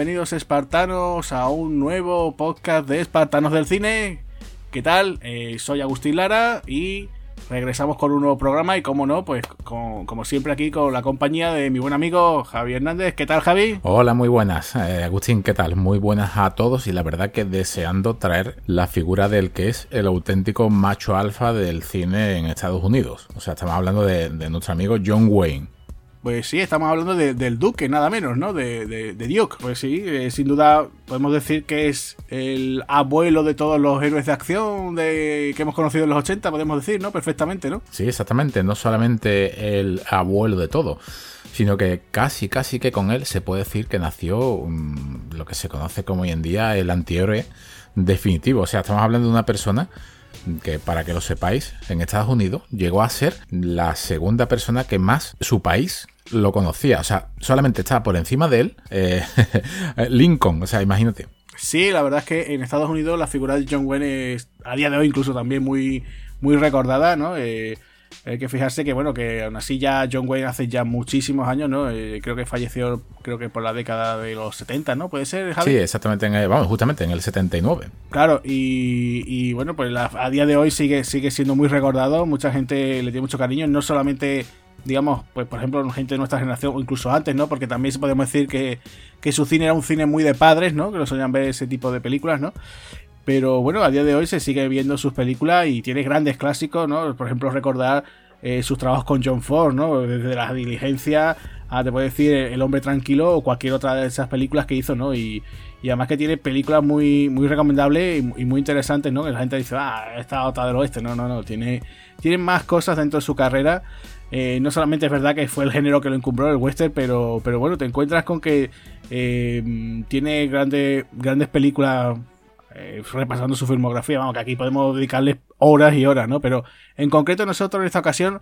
bienvenidos espartanos a un nuevo podcast de Espartanos del Cine. ¿Qué tal? Eh, soy Agustín Lara y regresamos con un nuevo programa y como no, pues como siempre aquí con la compañía de mi buen amigo Javi Hernández. ¿Qué tal Javi? Hola, muy buenas. Eh, Agustín, ¿qué tal? Muy buenas a todos y la verdad que deseando traer la figura del que es el auténtico macho alfa del cine en Estados Unidos. O sea, estamos hablando de nuestro amigo John Wayne. Pues sí, estamos hablando del Duque, nada menos, ¿no? De, de, Duke. Pues sí, eh, sin duda podemos decir que es el abuelo de todos los héroes de acción de, que hemos conocido en los 80, podemos decir, ¿no? Perfectamente, ¿no? Sí, exactamente. No solamente el abuelo de todo, sino que casi, casi que con él se puede decir que nació mm, lo que se conoce como hoy en día el antihéroe definitivo. O sea, estamos hablando de una persona que para que lo sepáis, en Estados Unidos llegó a ser la segunda persona que más su país lo conocía. O sea, solamente estaba por encima de él eh, Lincoln. O sea, imagínate. Sí, la verdad es que en Estados Unidos la figura de John Wayne es a día de hoy incluso también muy, muy recordada, ¿no? Eh, hay que fijarse que, bueno, que aún así ya John Wayne hace ya muchísimos años, ¿no? Eh, creo que falleció, creo que por la década de los 70, ¿no? ¿Puede ser, Javi? Sí, exactamente, en vamos, justamente en el 79. Claro, y, y bueno, pues a día de hoy sigue, sigue siendo muy recordado, mucha gente le tiene mucho cariño, no solamente digamos, pues por ejemplo, gente de nuestra generación, o incluso antes, ¿no? Porque también podemos decir que, que, su cine era un cine muy de padres, ¿no? Que lo solían ver ese tipo de películas, ¿no? Pero bueno, a día de hoy se sigue viendo sus películas y tiene grandes clásicos, ¿no? Por ejemplo, recordar eh, sus trabajos con John Ford, ¿no? Desde la diligencia a, te puedo decir, El hombre tranquilo o cualquier otra de esas películas que hizo, ¿no? Además que tiene películas muy, muy recomendables y, muy interesantes, ¿no? Que la gente dice, ah, esta otra del oeste. No, no, no. Tiene, tiene más cosas dentro de su carrera. Eh, no solamente es verdad que fue el género que lo encumbró, el western, pero, pero bueno, te encuentras con que eh, tiene grandes, grandes películas eh, repasando su filmografía. Vamos, que aquí podemos dedicarle horas y horas, ¿no? Pero en concreto nosotros en esta ocasión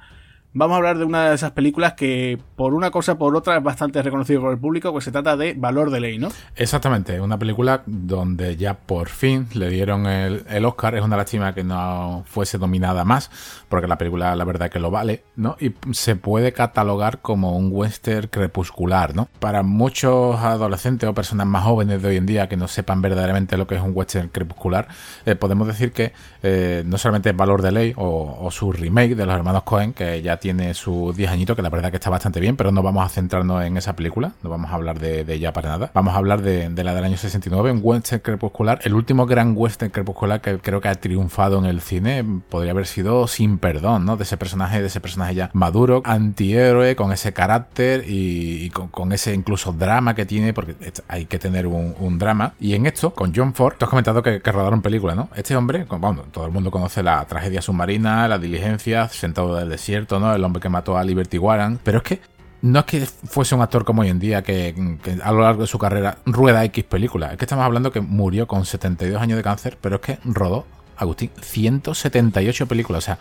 vamos a hablar de una de esas películas que por una cosa o por otra es bastante reconocido por el público, pues se trata de Valor de Ley, ¿no? Exactamente, una película donde ya por fin le dieron el, Oscar, es una lástima que no fuese dominada más, porque la película la verdad que lo vale, ¿no? Y se puede catalogar como un western crepuscular, ¿no? Para muchos adolescentes o personas más jóvenes de hoy en día que no sepan verdaderamente lo que es un western crepuscular, eh, podemos decir que eh, no solamente es Valor de Ley o su remake de los hermanos Cohen, que ya tiene sus 10 añitos, que la verdad que está bastante bien, pero no vamos a centrarnos en esa película, no vamos a hablar de, ella para nada. Vamos a hablar de, la del año 69, un western crepuscular, el último gran western crepuscular que creo que ha triunfado en el cine, podría haber sido Sin Perdón, ¿no? De ese personaje, de ese personaje ya maduro, antihéroe, con ese carácter y, con, ese incluso drama que tiene, porque hay que tener un, drama. Y en esto, con John Ford, tú has comentado que, rodaron película, ¿no? Este hombre, bueno, todo el mundo conoce la tragedia submarina, la diligencia, sentado del desierto, ¿no? El hombre que mató a Liberty Warren. Pero es que no es que fuese un actor como hoy en día que, a lo largo de su carrera rueda X películas. Es que estamos hablando que murió con 72 años de cáncer, pero es que rodó, Agustín, 178 películas. O sea,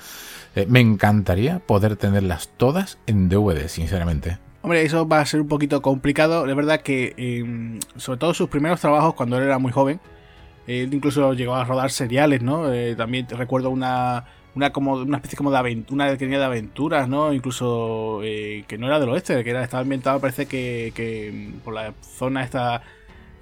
eh, me encantaría poder tenerlas todas en DVD, sinceramente. Hombre, eso va a ser un poquito complicado. De verdad que, em, sobre todo sus primeros trabajos, cuando él era muy joven, él incluso llegó a rodar seriales, ¿no? Eh, también recuerdo una una como una especie como de aventura, una de aventuras, ¿no? Incluso eh, que no era del oeste, que era estaba ambientado parece que, por la zona esta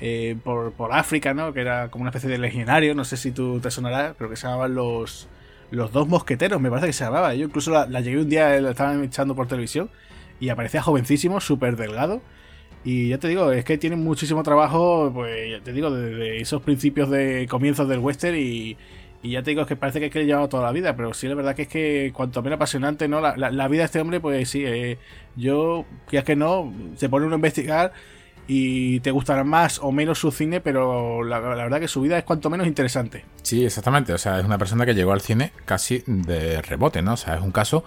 eh, por, por, África, ¿no? Que era como una especie de legionario, no sé si tú te sonará, pero que se llamaban los los dos mosqueteros, me parece que se llamaba. Yo incluso la, llegué un día, la estaban echando por televisión y aparecía jovencísimo, súper delgado. Y ya te digo, es que tiene muchísimo trabajo, pues ya te digo, desde esos principios de comienzos del western y, y ya te digo, que parece que es que le llevado toda la vida, pero sí, la verdad que es que cuanto menos apasionante, ¿no? La, la, vida de este hombre, pues sí, eh, yo, es que no, se pone uno a investigar y te gustará más o menos su cine, pero la, verdad que su vida es cuanto menos interesante. Sí, exactamente. O sea, es una persona que llegó al cine casi de rebote, ¿no? O sea, es un caso,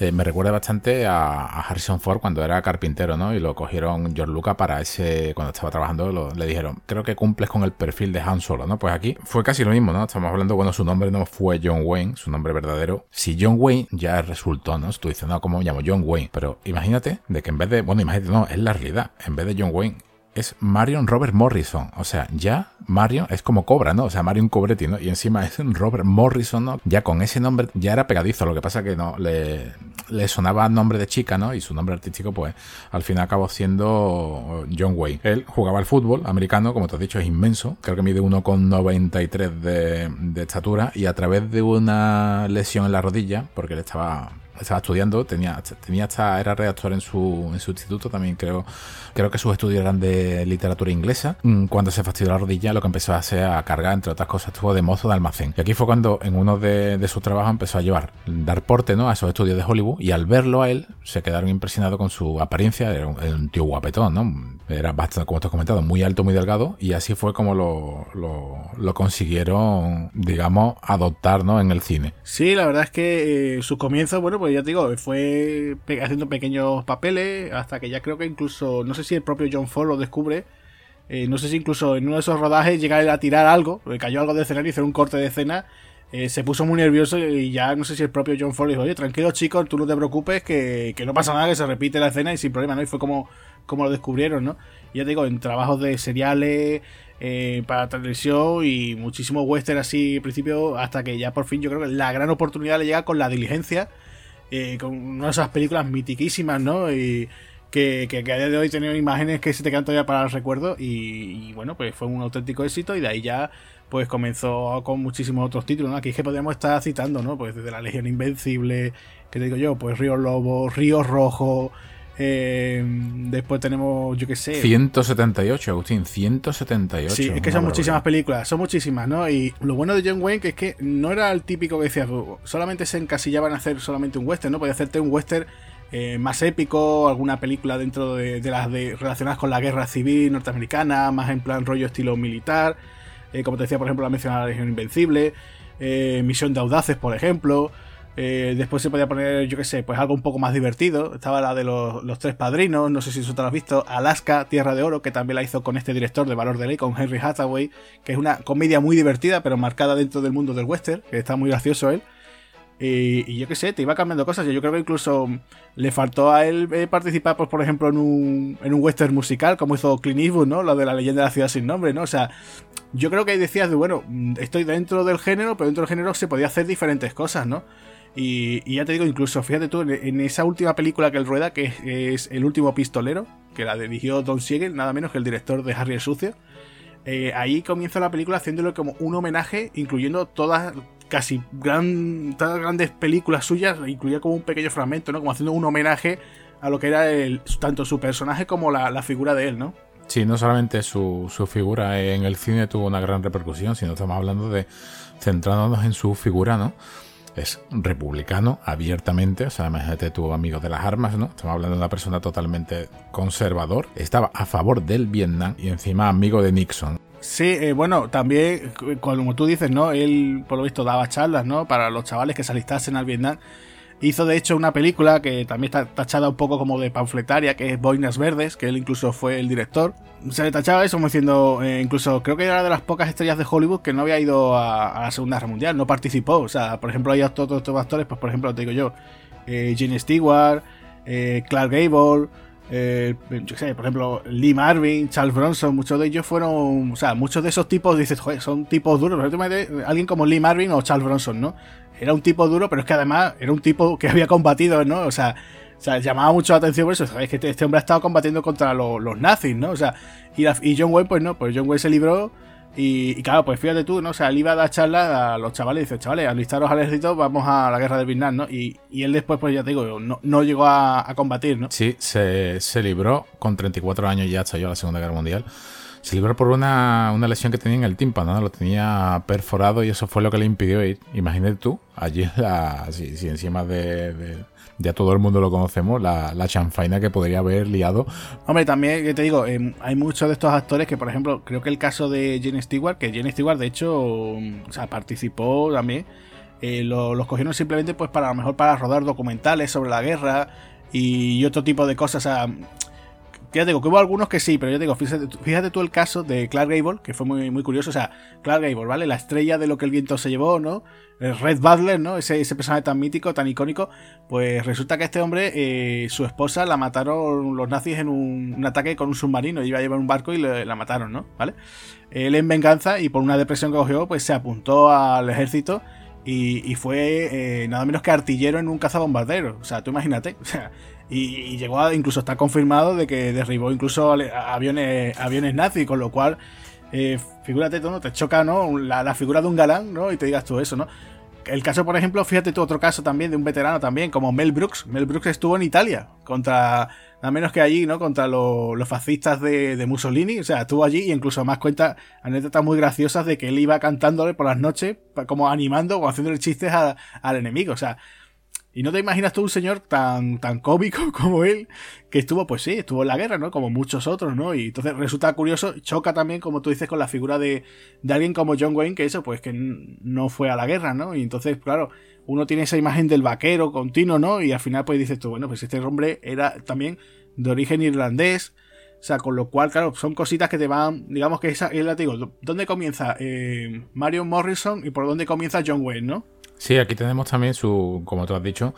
eh, me recuerda bastante a, Harrison Ford cuando era carpintero, ¿no? Y lo cogieron George Lucas para ese, cuando estaba trabajando, le dijeron, creo que cumples con el perfil de Han Solo, ¿no? Pues aquí fue casi lo mismo, ¿no? Estamos hablando, bueno, su nombre no fue John Wayne, su nombre verdadero. Si John Wayne ya resultó, ¿no? Tú dices, no, ¿cómo me llamo? John Wayne. Pero imagínate de que en vez de, bueno, imagínate, no, es la realidad. En vez de John Wayne, es Marion Robert Morrison. O sea, ya Marion es como Cobra, ¿no? O sea, Marion Cobretti, ¿no? Y encima es Robert Morrison, ¿no? Ya con ese nombre ya era pegadizo. Lo que pasa que no le, le sonaba nombre de chica, ¿no? Y su nombre artístico, pues al final acabó siendo John Wayne. Él jugaba al fútbol americano, como te has dicho, es inmenso. Creo que mide 1,93 de, de estatura y a través de una lesión en la rodilla, porque él estaba estaba estudiando, tenía, tenía hasta, era redactor en su, en su instituto, también creo, creo que sus estudios eran de literatura inglesa. Mm, cuando se fastidió la rodilla, lo que empezó a hacer a cargar, entre otras cosas, estuvo de mozo de almacén. Y aquí fue cuando en uno de, sus trabajos empezó a llevar, dar porte ¿no? a esos estudios de Hollywood y al verlo a él, se quedaron impresionados con su apariencia, era un, tío guapetón, ¿no? Era bastante, como te has comentado, muy alto, muy delgado, y así fue como lo, lo, consiguieron, digamos, adoptar, ¿no? En el cine. Sí, la verdad es que eh, sus comienzos, bueno, pues ya te digo, fue haciendo pequeños papeles hasta que ya creo que incluso, no sé si el propio John Ford lo descubre, eh, no sé si incluso en uno de esos rodajes llega a tirar algo, le cayó algo de escenario y hizo un corte de escena, eh, se puso muy nervioso y ya no sé si el propio John Ford dijo, oye, tranquilo chicos, tú no te preocupes, que, no pasa nada, que se repite la escena y sin problema, ¿no? Y fue como, como lo descubrieron, ¿no? ya te digo, en trabajos de seriales, eh, para televisión y muchísimo western así al principio, hasta que ya por fin yo creo que la gran oportunidad le llega con la diligencia eh, con una de esas películas mitiquísimas, ¿no? Y que, que, a día de hoy tienen imágenes que se te quedan todavía para el recuerdo y, bueno, pues fue un auténtico éxito y de ahí ya pues comenzó con muchísimos otros títulos. Aquí es que podríamos estar citando, ¿no? Pues desde La Legión Invencible, que te digo yo, pues Río Lobo, Río Rojo, eh, después tenemos, yo qué sé. 178, Agustín, 178. Sí, es que son muchísimas películas, son muchísimas, ¿no? Y lo bueno de John Wayne que es que no era el típico que decía, solamente se encasillaban a hacer solamente un western, ¿no? Podía hacerte un western eh, más épico, alguna película dentro de, las de, relacionadas con la guerra civil norteamericana, más en plan rollo estilo militar. Eh, como te decía, por ejemplo, la mencionada la Legión Invencible, Misión de Audaces, por ejemplo. Eh, después se podía poner, yo qué sé, pues algo un poco más divertido. Estaba la de los, tres padrinos, no sé si eso te lo has visto. Alaska, Tierra de Oro, que también la hizo con este director de Valor de Ley, con Henry Hathaway, que es una comedia muy divertida, pero marcada dentro del mundo del western, que está muy gracioso él. Y, yo qué sé, te iba cambiando cosas. Yo creo que incluso le faltó a él eh, participar, pues, por ejemplo, en un, en un western musical, como hizo Clint Eastwood, ¿no? Lo de la leyenda de la ciudad sin nombre, ¿no? O sea, yo creo que ahí decías de, bueno, estoy dentro del género, pero dentro del género se podía hacer diferentes cosas, ¿no? Y, ya te digo, incluso, fíjate tú, en, esa última película que él rueda, que es, El último pistolero, que la dirigió Don Siegel, nada menos que el director de Harry el Sucio, eh, ahí comienza la película haciéndolo como un homenaje, incluyendo todas, casi gran, todas grandes películas suyas, incluía como un pequeño fragmento, ¿no? Como haciendo un homenaje a lo que era el, tanto su personaje como la, figura de él, ¿no? Sí, no solamente su, su, figura en el cine tuvo una gran repercusión, sino estamos hablando de centrándonos en su figura, ¿no? Es republicano abiertamente, o sea, imagínate tu amigo de las armas, ¿no? Estamos hablando de una persona totalmente conservador, estaba a favor del Vietnam y encima amigo de Nixon. Sí, eh, bueno, también, como tú dices, ¿no? Él, por lo visto, daba charlas, ¿no? Para los chavales que se alistasen al Vietnam. Hizo de hecho una película que también está tachada un poco como de panfletaria, que es Boinas Verdes, que él incluso fue el director. Se le tachaba eso como diciendo, eh, incluso creo que era de las pocas estrellas de Hollywood que no había ido a, la Segunda Guerra Mundial, no participó. O sea, por ejemplo, hay todos estos actores, pues por ejemplo, te digo yo, eh, Gene Stewart, eh, Clark Gable, yo sé, por ejemplo, Lee Marvin, Charles Bronson, muchos de ellos fueron, o sea, muchos de esos tipos, dices, joder, son tipos duros. Alguien como Lee Marvin o Charles Bronson, ¿no? Era un tipo duro, pero es que además era un tipo que había combatido, ¿no? O sea, o sea llamaba mucho la atención por eso. Sabéis que este, este, hombre ha estado combatiendo contra los nazis, ¿no? O sea, y, John Wayne, pues no, pues John Wayne se libró. Y, claro, pues fíjate tú, ¿no? O sea, él iba a dar charlas a los chavales y dice, chavales, alistaros al ejército, vamos a la guerra del Vietnam, ¿no? Y, él después, pues ya te digo, no, llegó a, combatir, ¿no? Sí, se, se libró con 34 años ya estalló la Segunda Guerra Mundial. Se libró por una, lesión que tenía en el tímpano, ¿no? lo tenía perforado y eso fue lo que le impidió ir. Imagínate tú, allí, la, si, encima de, ya todo el mundo lo conocemos, la, la, chanfaina que podría haber liado. Hombre, también, te digo, em, hay muchos de estos actores que, por ejemplo, creo que el caso de Jane Stewart, que Jane Stewart, de hecho, o sea, participó también, eh, los cogieron simplemente pues para a lo mejor para rodar documentales sobre la guerra y otro tipo de cosas. Ya digo que hubo algunos que sí, pero yo digo, fíjate, tú el caso de Clark Gable, que fue muy, muy curioso. O sea, Clark Gable, ¿vale? La estrella de lo que el viento se llevó, ¿no? El Red Butler, ¿no? Ese, ese personaje tan mítico, tan icónico. Pues resulta que este hombre, eh, su esposa la mataron los nazis en un, ataque con un submarino. Iba a llevar un barco y la mataron, ¿no? ¿Vale? Él en venganza y por una depresión que cogió, pues se apuntó al ejército y, fue eh, nada menos que artillero en un cazabombardero. O sea, tú imagínate. O sea, y, llegó a, incluso está confirmado de que derribó incluso aviones, aviones nazis, con lo cual, eh, figúrate tú, ¿no? Te choca, ¿no? La, la, figura de un galán, ¿no? Y te digas tú eso, ¿no? El caso, por ejemplo, fíjate otro caso también de un veterano también, como Mel Brooks. Mel Brooks estuvo en Italia contra, nada menos que allí, ¿no? Contra los fascistas de, Mussolini. O sea, estuvo allí y incluso más cuenta anécdotas muy graciosas de que él iba cantándole por las noches, como animando o haciéndole chistes al enemigo. O sea, y no te imaginas tú un señor tan, tan cómico como él, que estuvo, pues sí, estuvo en la guerra, ¿no? Como muchos otros, ¿no? Y entonces resulta curioso, choca también, como tú dices, con la figura de, de alguien como John Wayne, que eso, pues que no fue a la guerra, ¿no? Y entonces, claro, uno tiene esa imagen del vaquero continuo, ¿no? Y al final, pues dices tú, bueno, pues este hombre era también de origen irlandés. O sea, con lo cual, claro, son cositas que te van, digamos que esa, es la te digo, ¿dónde comienza eh, Mario Morrison y por dónde comienza John Wayne, ¿no? Sí, aquí tenemos también su, como tú has dicho,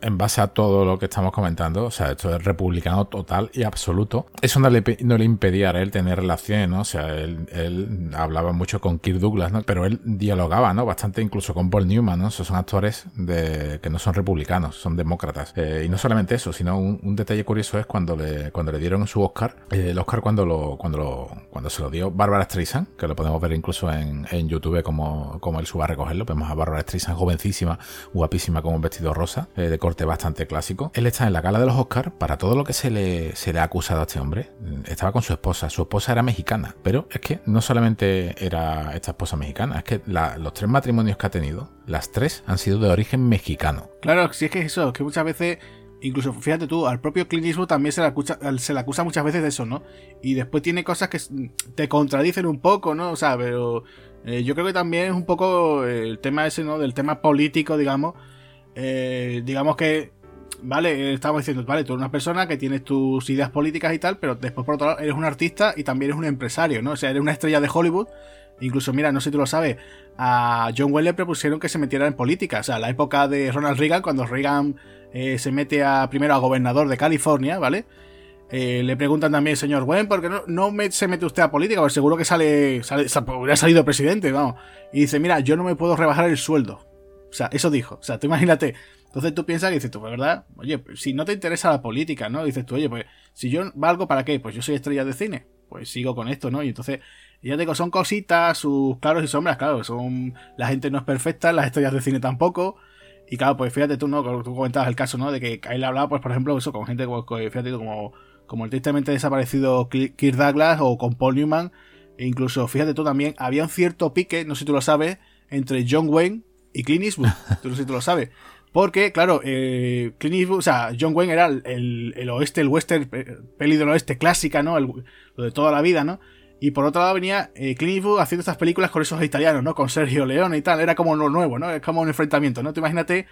en base a todo lo que estamos comentando, o sea, esto es republicano total y absoluto. Eso no le, no le impedía a él tener relaciones, ¿no? O sea, él, hablaba mucho con Kirk Douglas, ¿no? Pero él dialogaba, ¿no? Bastante incluso con Paul Newman, ¿no? Esos son actores de, que no son republicanos, son demócratas. Eh, y no solamente eso, sino un, detalle curioso es cuando le, cuando le dieron su Oscar, eh, el Oscar cuando lo, cuando lo, cuando se lo dio Barbara Streisand, que lo podemos ver incluso en, en YouTube como, como él suba a recogerlo, vemos a Barbara Streisand jovencísima, guapísima con un vestido rosa, eh, de corte bastante clásico. Él está en la gala de los Oscars para todo lo que se le, se le ha acusado a este hombre. Estaba con su esposa, su esposa era mexicana, pero es que no solamente era esta esposa mexicana, es que los tres matrimonios que ha tenido, las tres han sido de origen mexicano. Claro, si es que eso, que muchas veces incluso fíjate tú, al propio Clint también se le, acusa, se le acusa muchas veces de eso, ¿no? Y después tiene cosas que te contradicen un poco, ¿no? O sea, pero eh, yo creo que también es un poco el tema ese, ¿no? Del tema político, digamos. Eh, digamos que, vale, estamos diciendo, vale, tú eres una persona que tienes tus ideas políticas y tal, pero después por otro lado eres un artista y también eres un empresario, ¿no? O sea, eres una estrella de Hollywood. Incluso, mira, no sé si tú lo sabes, a John Wayne le propusieron que se metiera en política. O sea, la época de Ronald Reagan, cuando Reagan eh, se mete a primero a gobernador de California, ¿vale? Eh, le preguntan también, señor Gwen, ¿por qué no, no se mete usted a política? Porque seguro que sale, sale, hubiera salido presidente, vamos. Y dice, mira, yo no me puedo rebajar el sueldo. O sea, eso dijo. O sea, tú imagínate. Entonces tú piensas que dices tú, pues, ¿verdad? Oye, si no te interesa la política, ¿no? Dices tú, oye, pues, si yo valgo, ¿para qué? Pues yo soy estrella de cine. Pues sigo con esto, ¿no? Y entonces, ya digo, son cositas, sus claros y sombras, claro, son. La gente no es perfecta, las estrellas de cine tampoco. Y claro, pues fíjate tú, ¿no? Tú comentabas el caso, ¿no? De que él hablaba, pues, por ejemplo, eso, con gente, fíjate tú, como como el tristemente desaparecido Kirk Douglas o con Paul Newman. E incluso, fíjate tú también, había un cierto pique, no sé si tú lo sabes, entre John Wayne y Clint Eastwood. tú no sé si tú lo sabes. Porque, claro, eh, Clint Eastwood, o sea, John Wayne era el, oeste, el western, peli del oeste clásica, ¿no? lo de toda la vida, ¿no? Y por otro lado venía eh, Clint Eastwood haciendo estas películas con esos italianos, ¿no? Con Sergio Leone y tal. Era como lo nuevo, ¿no? Es como un enfrentamiento, ¿no? Te imagínate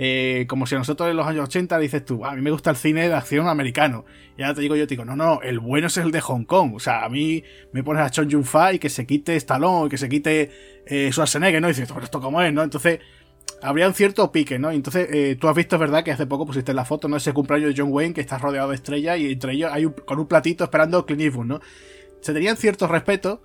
eh, como si a nosotros en los años 80 dices tú, a mí me gusta el cine de acción americano. Y ahora te digo yo, te digo, no, no, el bueno es el de Hong Kong. O sea, a mí me pones a Chong Yun-Fa y que se quite Stallone y que se quite eh, Schwarzenegger, ¿no? Y dices, ¿esto cómo es, no? Entonces, habría un cierto pique, ¿no? Entonces, eh, tú has visto, es verdad, que hace poco pusiste la foto, ¿no? Ese cumpleaños de John Wayne que está rodeado de estrellas y entre ellos hay un, con un platito esperando Clint Eastwood, ¿no? Se tenían cierto respeto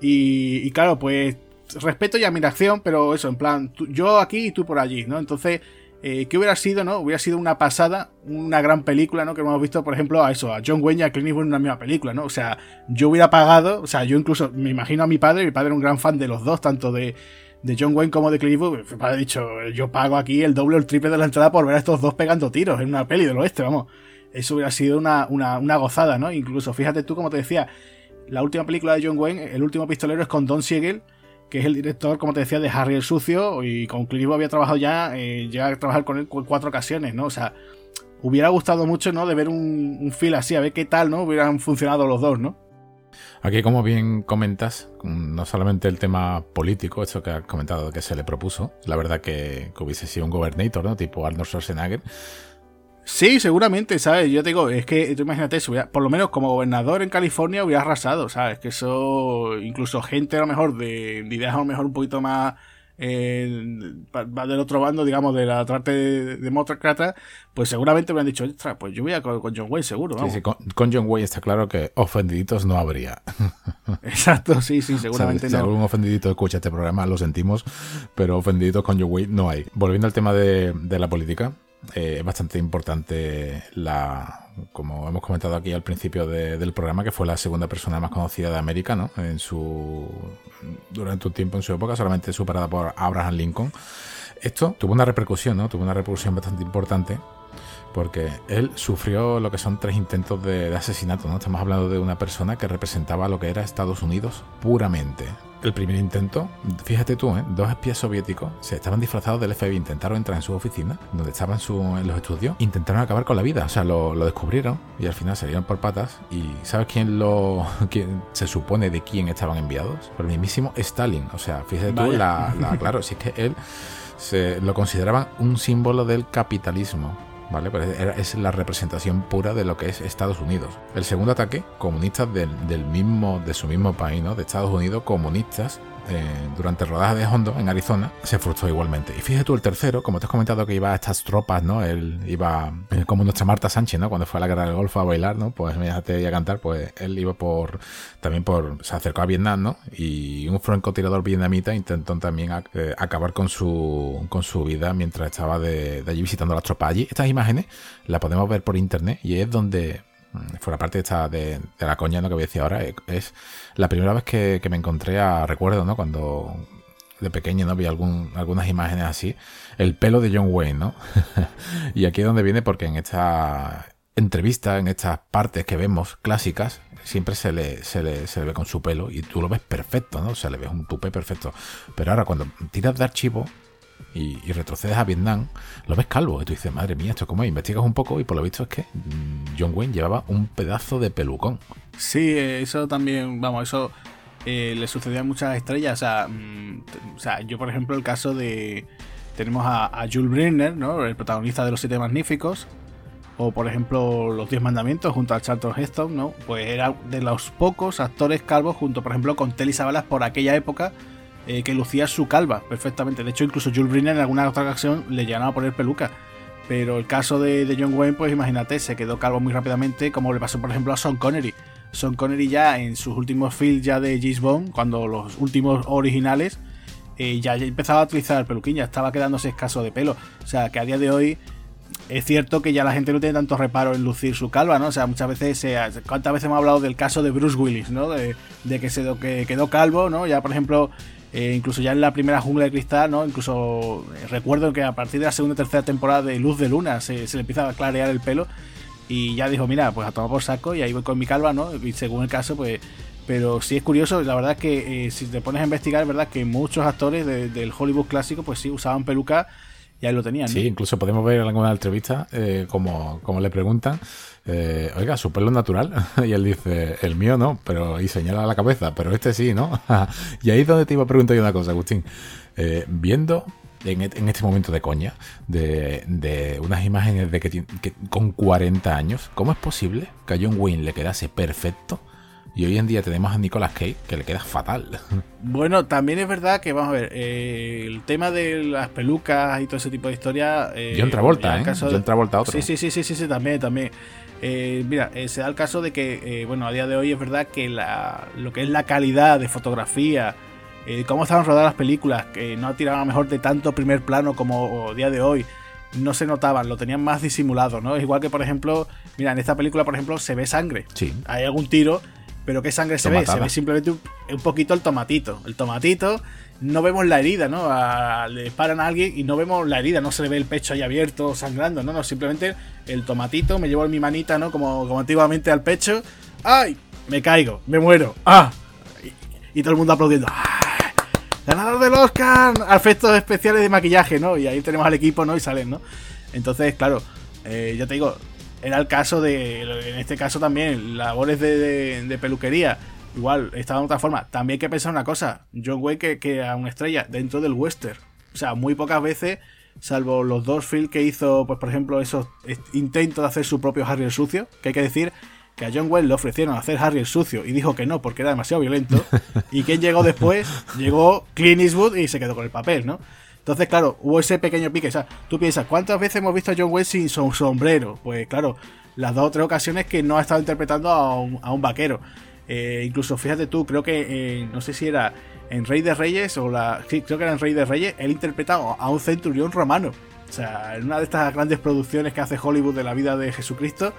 y, y claro, pues respeto y admiración, pero eso, en plan, yo aquí y tú por allí, ¿no? Entonces, eh, ¿Qué hubiera sido, no? Hubiera sido una pasada, una gran película, ¿no? Que hemos visto, por ejemplo, a eso, a John Wayne y a Clint Eastwood en una misma película, ¿no? O sea, yo hubiera pagado, o sea, yo incluso me imagino a mi padre, mi padre era un gran fan de los dos, tanto de, de John Wayne como de Clint Eastwood. Mi padre ha dicho, yo pago aquí el doble o el triple de la entrada por ver a estos dos pegando tiros en una peli del oeste, vamos. Eso hubiera sido una, una, una gozada, ¿no? Incluso, fíjate tú, como te decía, la última película de John Wayne, el último pistolero es con Don Siegel que es el director, como te decía, de Harry el Sucio, y con Clint había trabajado ya, eh, llega a trabajar con él en cuatro ocasiones, ¿no? O sea, hubiera gustado mucho, ¿no? De ver un, un así, a ver qué tal, ¿no? Hubieran funcionado los dos, ¿no? Aquí, como bien comentas, no solamente el tema político, eso que has comentado que se le propuso, la verdad que, que hubiese sido un gobernator, ¿no? Tipo Arnold Schwarzenegger, Sí, seguramente, ¿sabes? Yo te digo, es que tú imagínate, por lo menos como gobernador en California hubiera arrasado, ¿sabes? Que eso, incluso gente a lo mejor de, ideas a lo mejor un poquito más va del otro bando, digamos, de la parte demócrata, pues seguramente me han dicho, pues yo voy a con, John Wayne seguro. con, John Wayne está claro que ofendiditos no habría. Exacto, sí, sí, seguramente Si algún ofendidito escucha este programa, lo sentimos, pero ofendiditos con John Wayne no hay. Volviendo al tema de, la política, eh, es bastante importante la como hemos comentado aquí al principio del programa, que fue la segunda persona más conocida de América, ¿no? En su durante un tiempo en su época, solamente superada por Abraham Lincoln. Esto tuvo una repercusión, ¿no? Tuvo una repercusión bastante importante porque él sufrió lo que son tres intentos de, asesinato, ¿no? Estamos hablando de una persona que representaba lo que era Estados Unidos puramente. El primer intento, fíjate tú, ¿eh? dos espías soviéticos se estaban disfrazados del FBI, intentaron entrar en su oficina, donde estaban en los estudios, intentaron acabar con la vida, o sea, lo, descubrieron y al final salieron por patas. ¿Y sabes quién lo quién se supone de quién estaban enviados? Por el mismísimo Stalin, o sea, fíjate tú, la, claro, si es que él se lo consideraban un símbolo del capitalismo ¿vale? Pues es la representación pura de lo que es Estados Unidos. El segundo ataque, comunistas del, del mismo, de su mismo país, ¿no? De Estados Unidos, comunistas eh, durante el rodaje de Hondo en Arizona se frustró igualmente. Y fíjate tú, el tercero, como te has comentado que iba a estas tropas, ¿no? Él iba eh, como nuestra Marta Sánchez, ¿no? Cuando fue a la guerra del Golfo a bailar, ¿no? Pues fíjate, y a cantar, pues él iba por, también por, se acercó a Vietnam, ¿no? Y un francotirador vietnamita intentó también eh, acabar con su, con su vida mientras estaba de, allí visitando las tropas allí. Estas imágenes las podemos ver por internet y es donde fuera parte de, esta, de, la coña ¿no? que voy a decir ahora, eh, es la primera vez que, me encontré a, recuerdo, ¿no? Cuando de pequeño, ¿no? Vi algún, algunas imágenes así, el pelo de John Wayne, ¿no? y aquí es donde viene porque en esta entrevista, en estas partes que vemos clásicas, siempre se le, se le, se le ve con su pelo y tú lo ves perfecto, ¿no? O sea, le ves un tupe perfecto. Pero ahora cuando tiras de archivo, y, retrocedes a Vietnam, lo ves calvo. Y tú dices, madre mía, esto como investigas un poco y por lo visto es que mm, John Wayne llevaba un pedazo de pelucón. Sí, eso también, vamos, eso eh, le sucedía a muchas estrellas. O sea, mm, o sea, yo por ejemplo el caso de... Tenemos a, Jules Brenner, ¿no? El protagonista de Los Siete Magníficos. O por ejemplo Los Diez Mandamientos junto a Charlton Heston, ¿no? Pues era de los pocos actores calvos junto por ejemplo con Telly Savalas por aquella época eh, que lucía su calva perfectamente. De hecho, incluso Jules Briner en alguna otra ocasión le llegaba a poner peluca. Pero el caso de, John Wayne, pues imagínate, se quedó calvo muy rápidamente, como le pasó, por ejemplo, a Sean Connery. Sean Connery ya en sus últimos films ya de James Bond, cuando los últimos originales, eh, ya, empezaba a utilizar peluquín, ya estaba quedándose escaso de pelo. O sea, que a día de hoy es cierto que ya la gente no tiene tanto reparo en lucir su calva, ¿no? O sea, muchas veces, ¿cuántas veces hemos hablado del caso de Bruce Willis, ¿no? De, que se que quedó calvo, ¿no? Ya, por ejemplo, eh, incluso ya en la primera jungla de cristal, ¿no? Incluso eh, recuerdo que a partir de la segunda y tercera temporada de Luz de Luna se, le empieza a clarear el pelo. Y ya dijo, mira, pues a tomar por saco y ahí voy con mi calva, ¿no? Y según el caso, pues. Pero sí es curioso, la verdad es que eh, si te pones a investigar, es verdad que muchos actores del Hollywood clásico, pues sí, usaban peluca y lo tenían. Sí, incluso podemos ver en alguna entrevista como, como le preguntan eh, oiga, su pelo natural. y él dice, el mío no, pero y señala la cabeza, pero este sí, ¿no? y ahí es donde te iba a preguntar yo una cosa, Agustín. Eh, viendo en, este momento de coña, de, unas imágenes de que, con 40 años, ¿cómo es posible que a John Wayne le quedase perfecto? Y hoy en día tenemos a Nicolas Cage que le queda fatal. Bueno, también es verdad que, vamos a ver, eh, el tema de las pelucas y todo ese tipo de historia. Eh, John Travolta, ¿eh? John Travolta otro. Sí, sí, sí, sí, sí, sí también, también. Eh, mira, eh, se da el caso de que, bueno, a día de hoy es verdad que lo que es la calidad de fotografía, cómo estaban rodadas las películas, que no tiraban mejor de tanto primer plano como a día de hoy, no se notaban, lo tenían más disimulado, ¿no? Es igual que, por ejemplo, mira, en esta película, por ejemplo, se ve sangre. Sí. Hay algún tiro, pero ¿qué sangre se ve? Se ve simplemente un, poquito el tomatito. El tomatito, no vemos la herida, ¿no? le disparan a alguien y no vemos la herida, no se le ve el pecho ahí abierto, sangrando, ¿no? No, simplemente el tomatito, me llevo en mi manita, ¿no? Como, como antiguamente al pecho. ¡Ay! Me caigo, me muero. ¡Ah! Y, todo el mundo aplaudiendo. ¡Ay! ¡Ganador del Oscar! Efectos especiales de maquillaje, ¿no? Y ahí tenemos al equipo, ¿no? Y salen, ¿no? Entonces, claro, eh, ya te digo, era el caso de, en este caso también, labores de, de, peluquería. Igual, estaba de otra forma. También hay que pensar una cosa: John Wayne que, que a una estrella dentro del western. O sea, muy pocas veces salvo los dos films que hizo, pues por ejemplo, esos intentos de hacer su propio Harry el Sucio, que hay que decir que a John Wayne le ofrecieron hacer Harry el sucio y dijo que no porque era demasiado violento. ¿Y quién llegó después? Llegó Clint Eastwood y se quedó con el papel, ¿no? Entonces, claro, hubo ese pequeño pique. O sea, tú piensas, ¿cuántas veces hemos visto a John Wayne sin su sombrero? Pues claro, las dos o tres ocasiones que no ha estado interpretando a un, vaquero. Eh, incluso, fíjate tú, creo que, no sé si era en Rey de Reyes o la... Sí, creo que era en Rey de Reyes, él interpretaba a un centurión romano. O sea, en una de estas grandes producciones que hace Hollywood de la vida de Jesucristo,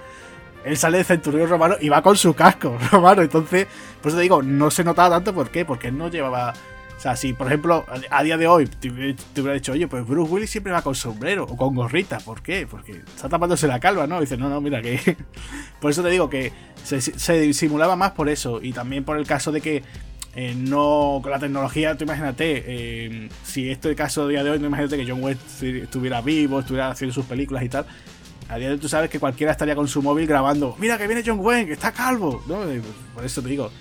él sale de centurión romano y va con su casco romano. Entonces, por eso te digo, no se notaba tanto. ¿Por qué? Porque él no llevaba. O sea, si por ejemplo, a día de hoy te, hubiera dicho, oye, pues Bruce Willis siempre va con sombrero o con gorrita. ¿Por qué? Porque está tapándose la calva, ¿no? dice, no, no, mira que. por eso te digo que se, disimulaba más por eso. Y también por el caso de que eh, no con la tecnología, tú imagínate, eh, si esto es el caso de día de hoy, no imagínate que John West estuviera vivo, estuviera haciendo sus películas y tal. A día de hoy tú sabes que cualquiera estaría con su móvil grabando, mira que viene John Wayne, que está calvo, ¿no? Por eso te digo,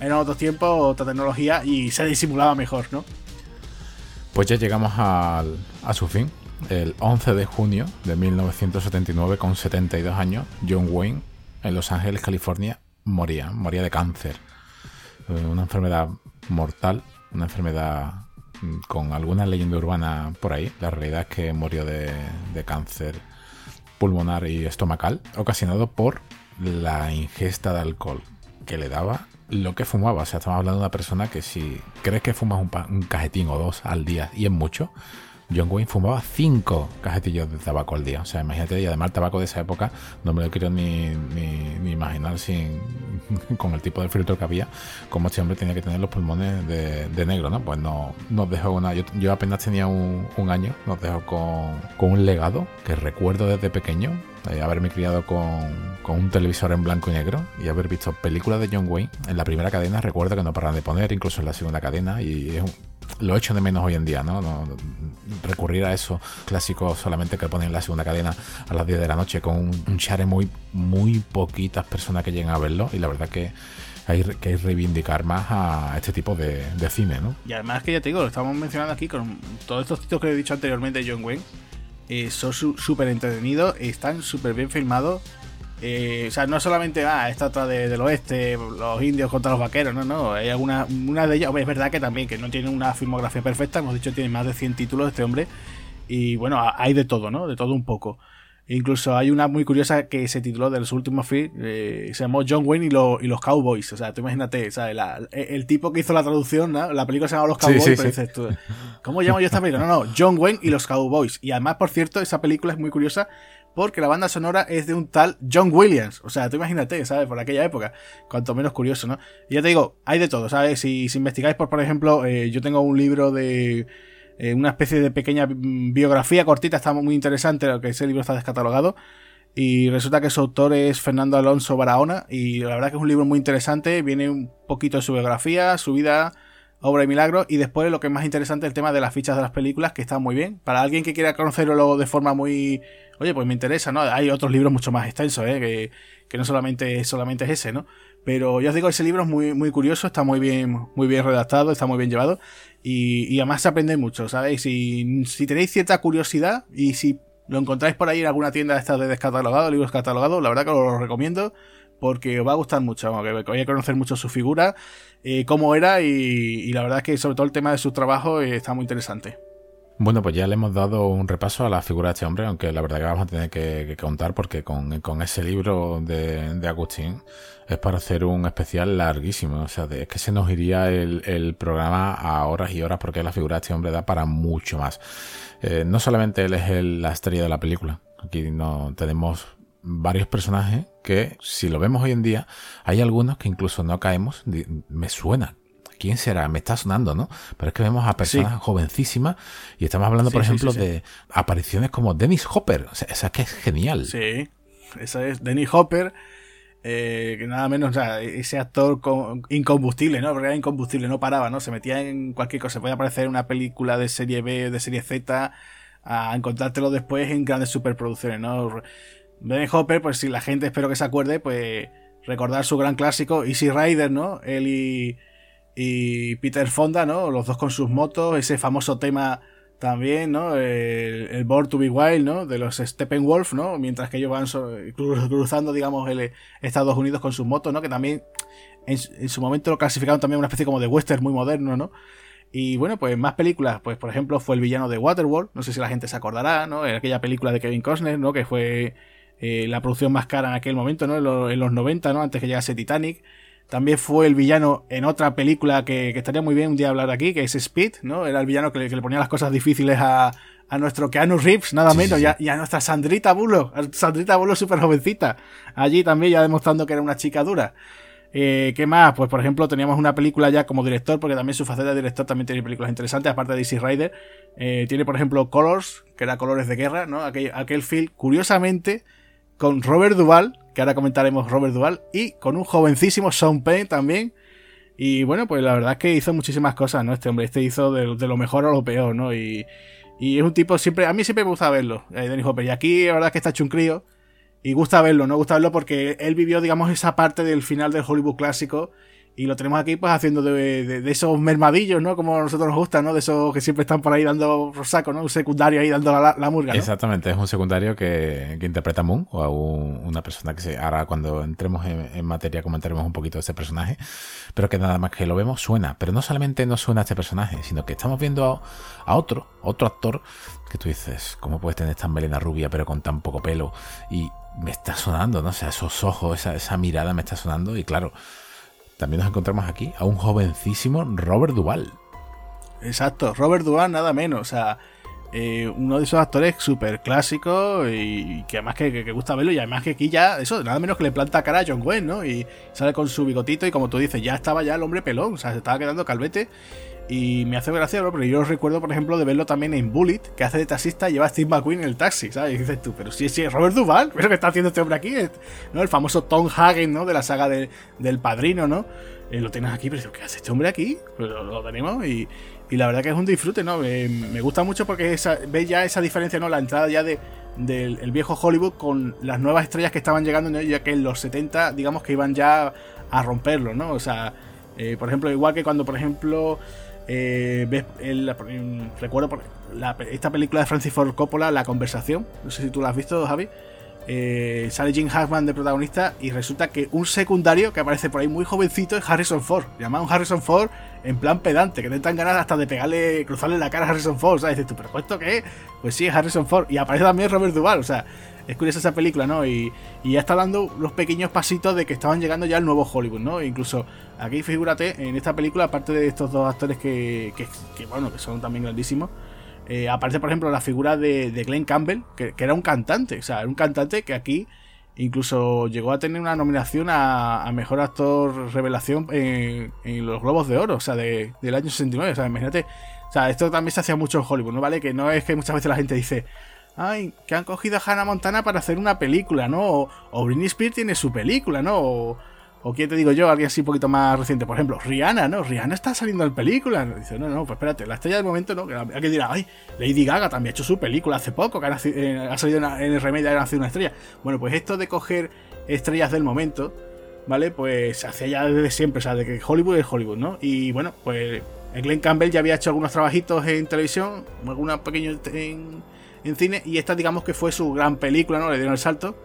eran otros tiempos, otra tecnología y se disimulaba mejor, ¿no? Pues ya llegamos al, a su fin. El 11 de junio de 1979, con 72 años, John Wayne, en Los Ángeles, California, moría, moría de cáncer. Eh, una enfermedad mortal, una enfermedad mm, con alguna leyenda urbana por ahí. La realidad es que murió de, de cáncer pulmonar y estomacal, ocasionado por la ingesta de alcohol que le daba lo que fumaba. O sea, estamos hablando de una persona que si crees que fumas un, un cajetín o dos al día y es mucho, John Wayne fumaba cinco cajetillos de tabaco al día. O sea, imagínate, y además el tabaco de esa época no me lo quiero ni, ni, imaginar sin, con el tipo de filtro que había, como este hombre tenía que tener los pulmones de, negro, ¿no? Pues no, nos dejó una. Yo, apenas tenía un, año, nos dejó con, con, un legado que recuerdo desde pequeño. Eh, haberme criado con, con, un televisor en blanco y negro y haber visto películas de John Wayne en la primera cadena. Recuerdo que no paraban de poner, incluso en la segunda cadena, y es un, lo echo de menos hoy en día, ¿no? recurrir a eso clásico solamente que ponen en la segunda cadena a las 10 de la noche con un, un share muy, muy poquitas personas que llegan a verlo y la verdad que hay que reivindicar más a este tipo de, cine, ¿no? Y además que ya te digo, lo estamos mencionando aquí con todos estos títulos que he dicho anteriormente de John Wayne, eh, son súper entretenidos, están súper bien filmados eh, o sea, no solamente, ah, esta otra de, del oeste, los indios contra los vaqueros, no, no. Hay alguna, una de ellas, es verdad que también, que no tiene una filmografía perfecta, hemos dicho, tiene más de 100 títulos este hombre. Y bueno, hay de todo, ¿no? De todo un poco. Incluso hay una muy curiosa que se tituló de los últimos films, eh, se llamó John Wayne y, y, los Cowboys. O sea, tú imagínate, ¿sabes? el tipo que hizo la traducción, ¿no? La película se llama Los Cowboys, pero dices tú, ¿cómo llamo yo esta película? No, no, John Wayne y los Cowboys. Y además, por cierto, esa película es muy curiosa porque la banda sonora es de un tal John Williams. O sea, tú imagínate, ¿sabes? Por aquella época. Cuanto menos curioso, ¿no? Y ya te digo, hay de todo, ¿sabes? Si, si investigáis por, por ejemplo, eh, yo tengo un libro de eh, una especie de pequeña biografía cortita, está muy interesante, lo que ese libro está descatalogado. Y resulta que su autor es Fernando Alonso Barahona. Y la verdad que es un libro muy interesante. Viene un poquito de su biografía, su vida obra y milagro. Y después lo que es más interesante, el tema de las fichas de las películas, que está muy bien. Para alguien que quiera conocerlo de forma muy... Oye, pues me interesa, ¿no? Hay otros libros mucho más extensos, ¿eh? Que, que no solamente, solamente es ese, ¿no? Pero yo os digo, ese libro es muy, muy curioso, está muy bien, muy bien redactado, está muy bien llevado. Y, y además se aprende mucho, ¿sabéis? Si, si tenéis cierta curiosidad y si lo encontráis por ahí en alguna tienda de estas de descatalogado, libros catalogados, la verdad que os lo recomiendo porque os va a gustar mucho, que voy a conocer mucho su figura, eh, cómo era y, la verdad que sobre todo el tema de su trabajo eh, está muy interesante. Bueno, pues ya le hemos dado un repaso a la figura de este hombre, aunque la verdad que vamos a tener que, contar porque con, ese libro de, Agustín es para hacer un especial larguísimo. O sea, es que se nos iría el, programa a horas y horas porque la figura de este hombre da para mucho más. Eh, no solamente él es la estrella de la película, aquí no tenemos varios personajes que, si lo vemos hoy en día, hay algunos que incluso no caemos. Me suena. ¿Quién será? Me está sonando, ¿no? Pero es que vemos a personas jovencísimas y estamos hablando, por ejemplo, de apariciones como Dennis Hopper. O sea, esa que es genial. Sí, esa es Dennis Hopper. Eh, que nada menos, o sea, ese actor incombustible, ¿no? Porque era incombustible, no paraba, ¿no? Se metía en cualquier cosa. Puede aparecer en una película de serie B, de serie Z, a encontrártelo después en grandes superproducciones, ¿no? Ben Hopper, pues si la gente espero que se acuerde, pues recordar su gran clásico Easy Rider, ¿no? Él y, Peter Fonda, ¿no? Los dos con sus motos, ese famoso tema también, ¿no? El, el, Born to be Wild, ¿no? De los Steppenwolf, ¿no? Mientras que ellos van cruzando, digamos, el Estados Unidos con sus motos, ¿no? Que también en, su momento lo clasificaron también una especie como de western muy moderno, ¿no? Y bueno, pues más películas, pues por ejemplo fue el villano de Waterworld, no sé si la gente se acordará, ¿no? En aquella película de Kevin Costner, ¿no? Que fue eh, la producción más cara en aquel momento, ¿no? En, los 90, ¿no? Antes que llegase Titanic. También fue el villano en otra película que, estaría muy bien un día hablar aquí, que es Speed, ¿no? Era el villano que le, ponía las cosas difíciles a, a nuestro Keanu Reeves, nada menos, Y, a, nuestra Sandrita Bullock, Sandrita Bullock súper jovencita. Allí también ya demostrando que era una chica dura. Eh, ¿Qué más? Pues por ejemplo teníamos una película ya como director, porque también su faceta de director también tiene películas interesantes, aparte de Easy Rider. Eh, tiene por ejemplo Colors, que era Colores de Guerra, ¿no? Aquel, aquel film, curiosamente, con Robert Duvall, que ahora comentaremos Robert Duvall, y con un jovencísimo Sean Penn también. Y bueno, pues la verdad es que hizo muchísimas cosas, ¿no? Este hombre, este hizo de, lo mejor a lo peor, ¿no? Y, y, es un tipo siempre, a mí siempre me gusta verlo, eh, Hopper. Y aquí la verdad es que está hecho un crío. Y gusta verlo, ¿no? Gusta verlo porque él vivió, digamos, esa parte del final del Hollywood clásico y lo tenemos aquí pues haciendo de, esos mermadillos, ¿no? Como a nosotros nos gusta, ¿no? De esos que siempre están por ahí dando rosaco, ¿no? Un secundario ahí dando la, la murga, Exactamente, es un secundario que, interpreta Moon o a una persona que se... Ahora cuando entremos en, materia comentaremos un poquito de ese personaje, pero que nada más que lo vemos suena. Pero no solamente no suena a este personaje, sino que estamos viendo a, otro, otro actor que tú dices, ¿cómo puedes tener tan melena rubia pero con tan poco pelo? Y me está sonando, ¿no? O sea, esos ojos, esa, esa mirada me está sonando y claro también nos encontramos aquí a un jovencísimo Robert Duvall. Exacto, Robert Duvall nada menos, o sea, eh, uno de esos actores súper clásicos y, que además que, gusta verlo y además que aquí ya, eso, nada menos que le planta cara a John Wayne, ¿no? Y sale con su bigotito y como tú dices, ya estaba ya el hombre pelón, o sea, se estaba quedando calvete y me hace gracia, pero yo recuerdo, por ejemplo, de verlo también en Bullet, que hace de taxista y lleva a Steve McQueen en el taxi, ¿sabes? Y dices tú, pero sí, sí, Robert Duvall, ¿pero qué está haciendo este hombre aquí? ¿No? El famoso Tom Hagen, ¿no? De la saga del Padrino, ¿no? Eh, lo tienes aquí, pero ¿qué hace este hombre aquí? Pues lo, tenemos y, la verdad que es un disfrute, ¿no? me gusta mucho porque ves ya esa diferencia, ¿no? La entrada ya de, del viejo Hollywood con las nuevas estrellas que estaban llegando, ya que en los 70, digamos que iban ya a romperlo, ¿no? O sea, eh, por ejemplo, igual que cuando, por ejemplo, eh, ves recuerdo por esta película de Francis Ford Coppola, La Conversación. No sé si tú la has visto, Javi. Eh, sale Jim Hackman de protagonista y resulta que un secundario que aparece por ahí muy jovencito es Harrison Ford. Llamado Harrison Ford en plan pedante, que te dan ganas hasta de pegarle, cruzarle la cara a Harrison Ford. ¿sabes? dices tú, pero ¿esto qué? Pues sí, es Harrison Ford. Y aparece también Robert Duvall. O sea, es curiosa esa película, ¿no? Y, ya está dando los pequeños pasitos de que estaban llegando ya al nuevo Hollywood, ¿no? incluso aquí, figúrate, en esta película, aparte de estos dos actores que, que, bueno, que son también grandísimos, eh, aparece, por ejemplo, la figura de, Glenn Campbell, que, era un cantante, o sea, era un cantante que aquí incluso llegó a tener una nominación a, Mejor Actor Revelación en, los Globos de Oro, o sea, del año 69, o sea, imagínate, o sea, esto también se hacía mucho en Hollywood, ¿no? ¿Vale? Que no es que muchas veces la gente dice, ay, que han cogido a Hannah Montana para hacer una película, ¿no? O, o Britney Spears tiene su película, ¿no? O, o quién te digo yo, alguien así un poquito más reciente, por ejemplo, Rihanna, ¿no? Rihanna está saliendo en película. Dice, no, no, pues espérate, la estrella del momento, ¿no? Hay que dirá, ay, Lady Gaga también ha hecho su película hace poco, que ha, eh, salido en, el remake de ha nacido una estrella. Bueno, pues esto de coger estrellas del momento, ¿vale? Pues se hacía ya desde siempre, o sea, de que Hollywood es Hollywood, ¿no? Y bueno, pues Glenn Campbell ya había hecho algunos trabajitos en televisión, algunos pequeños en en cine y esta digamos que fue su gran película, ¿no? Le dieron el salto.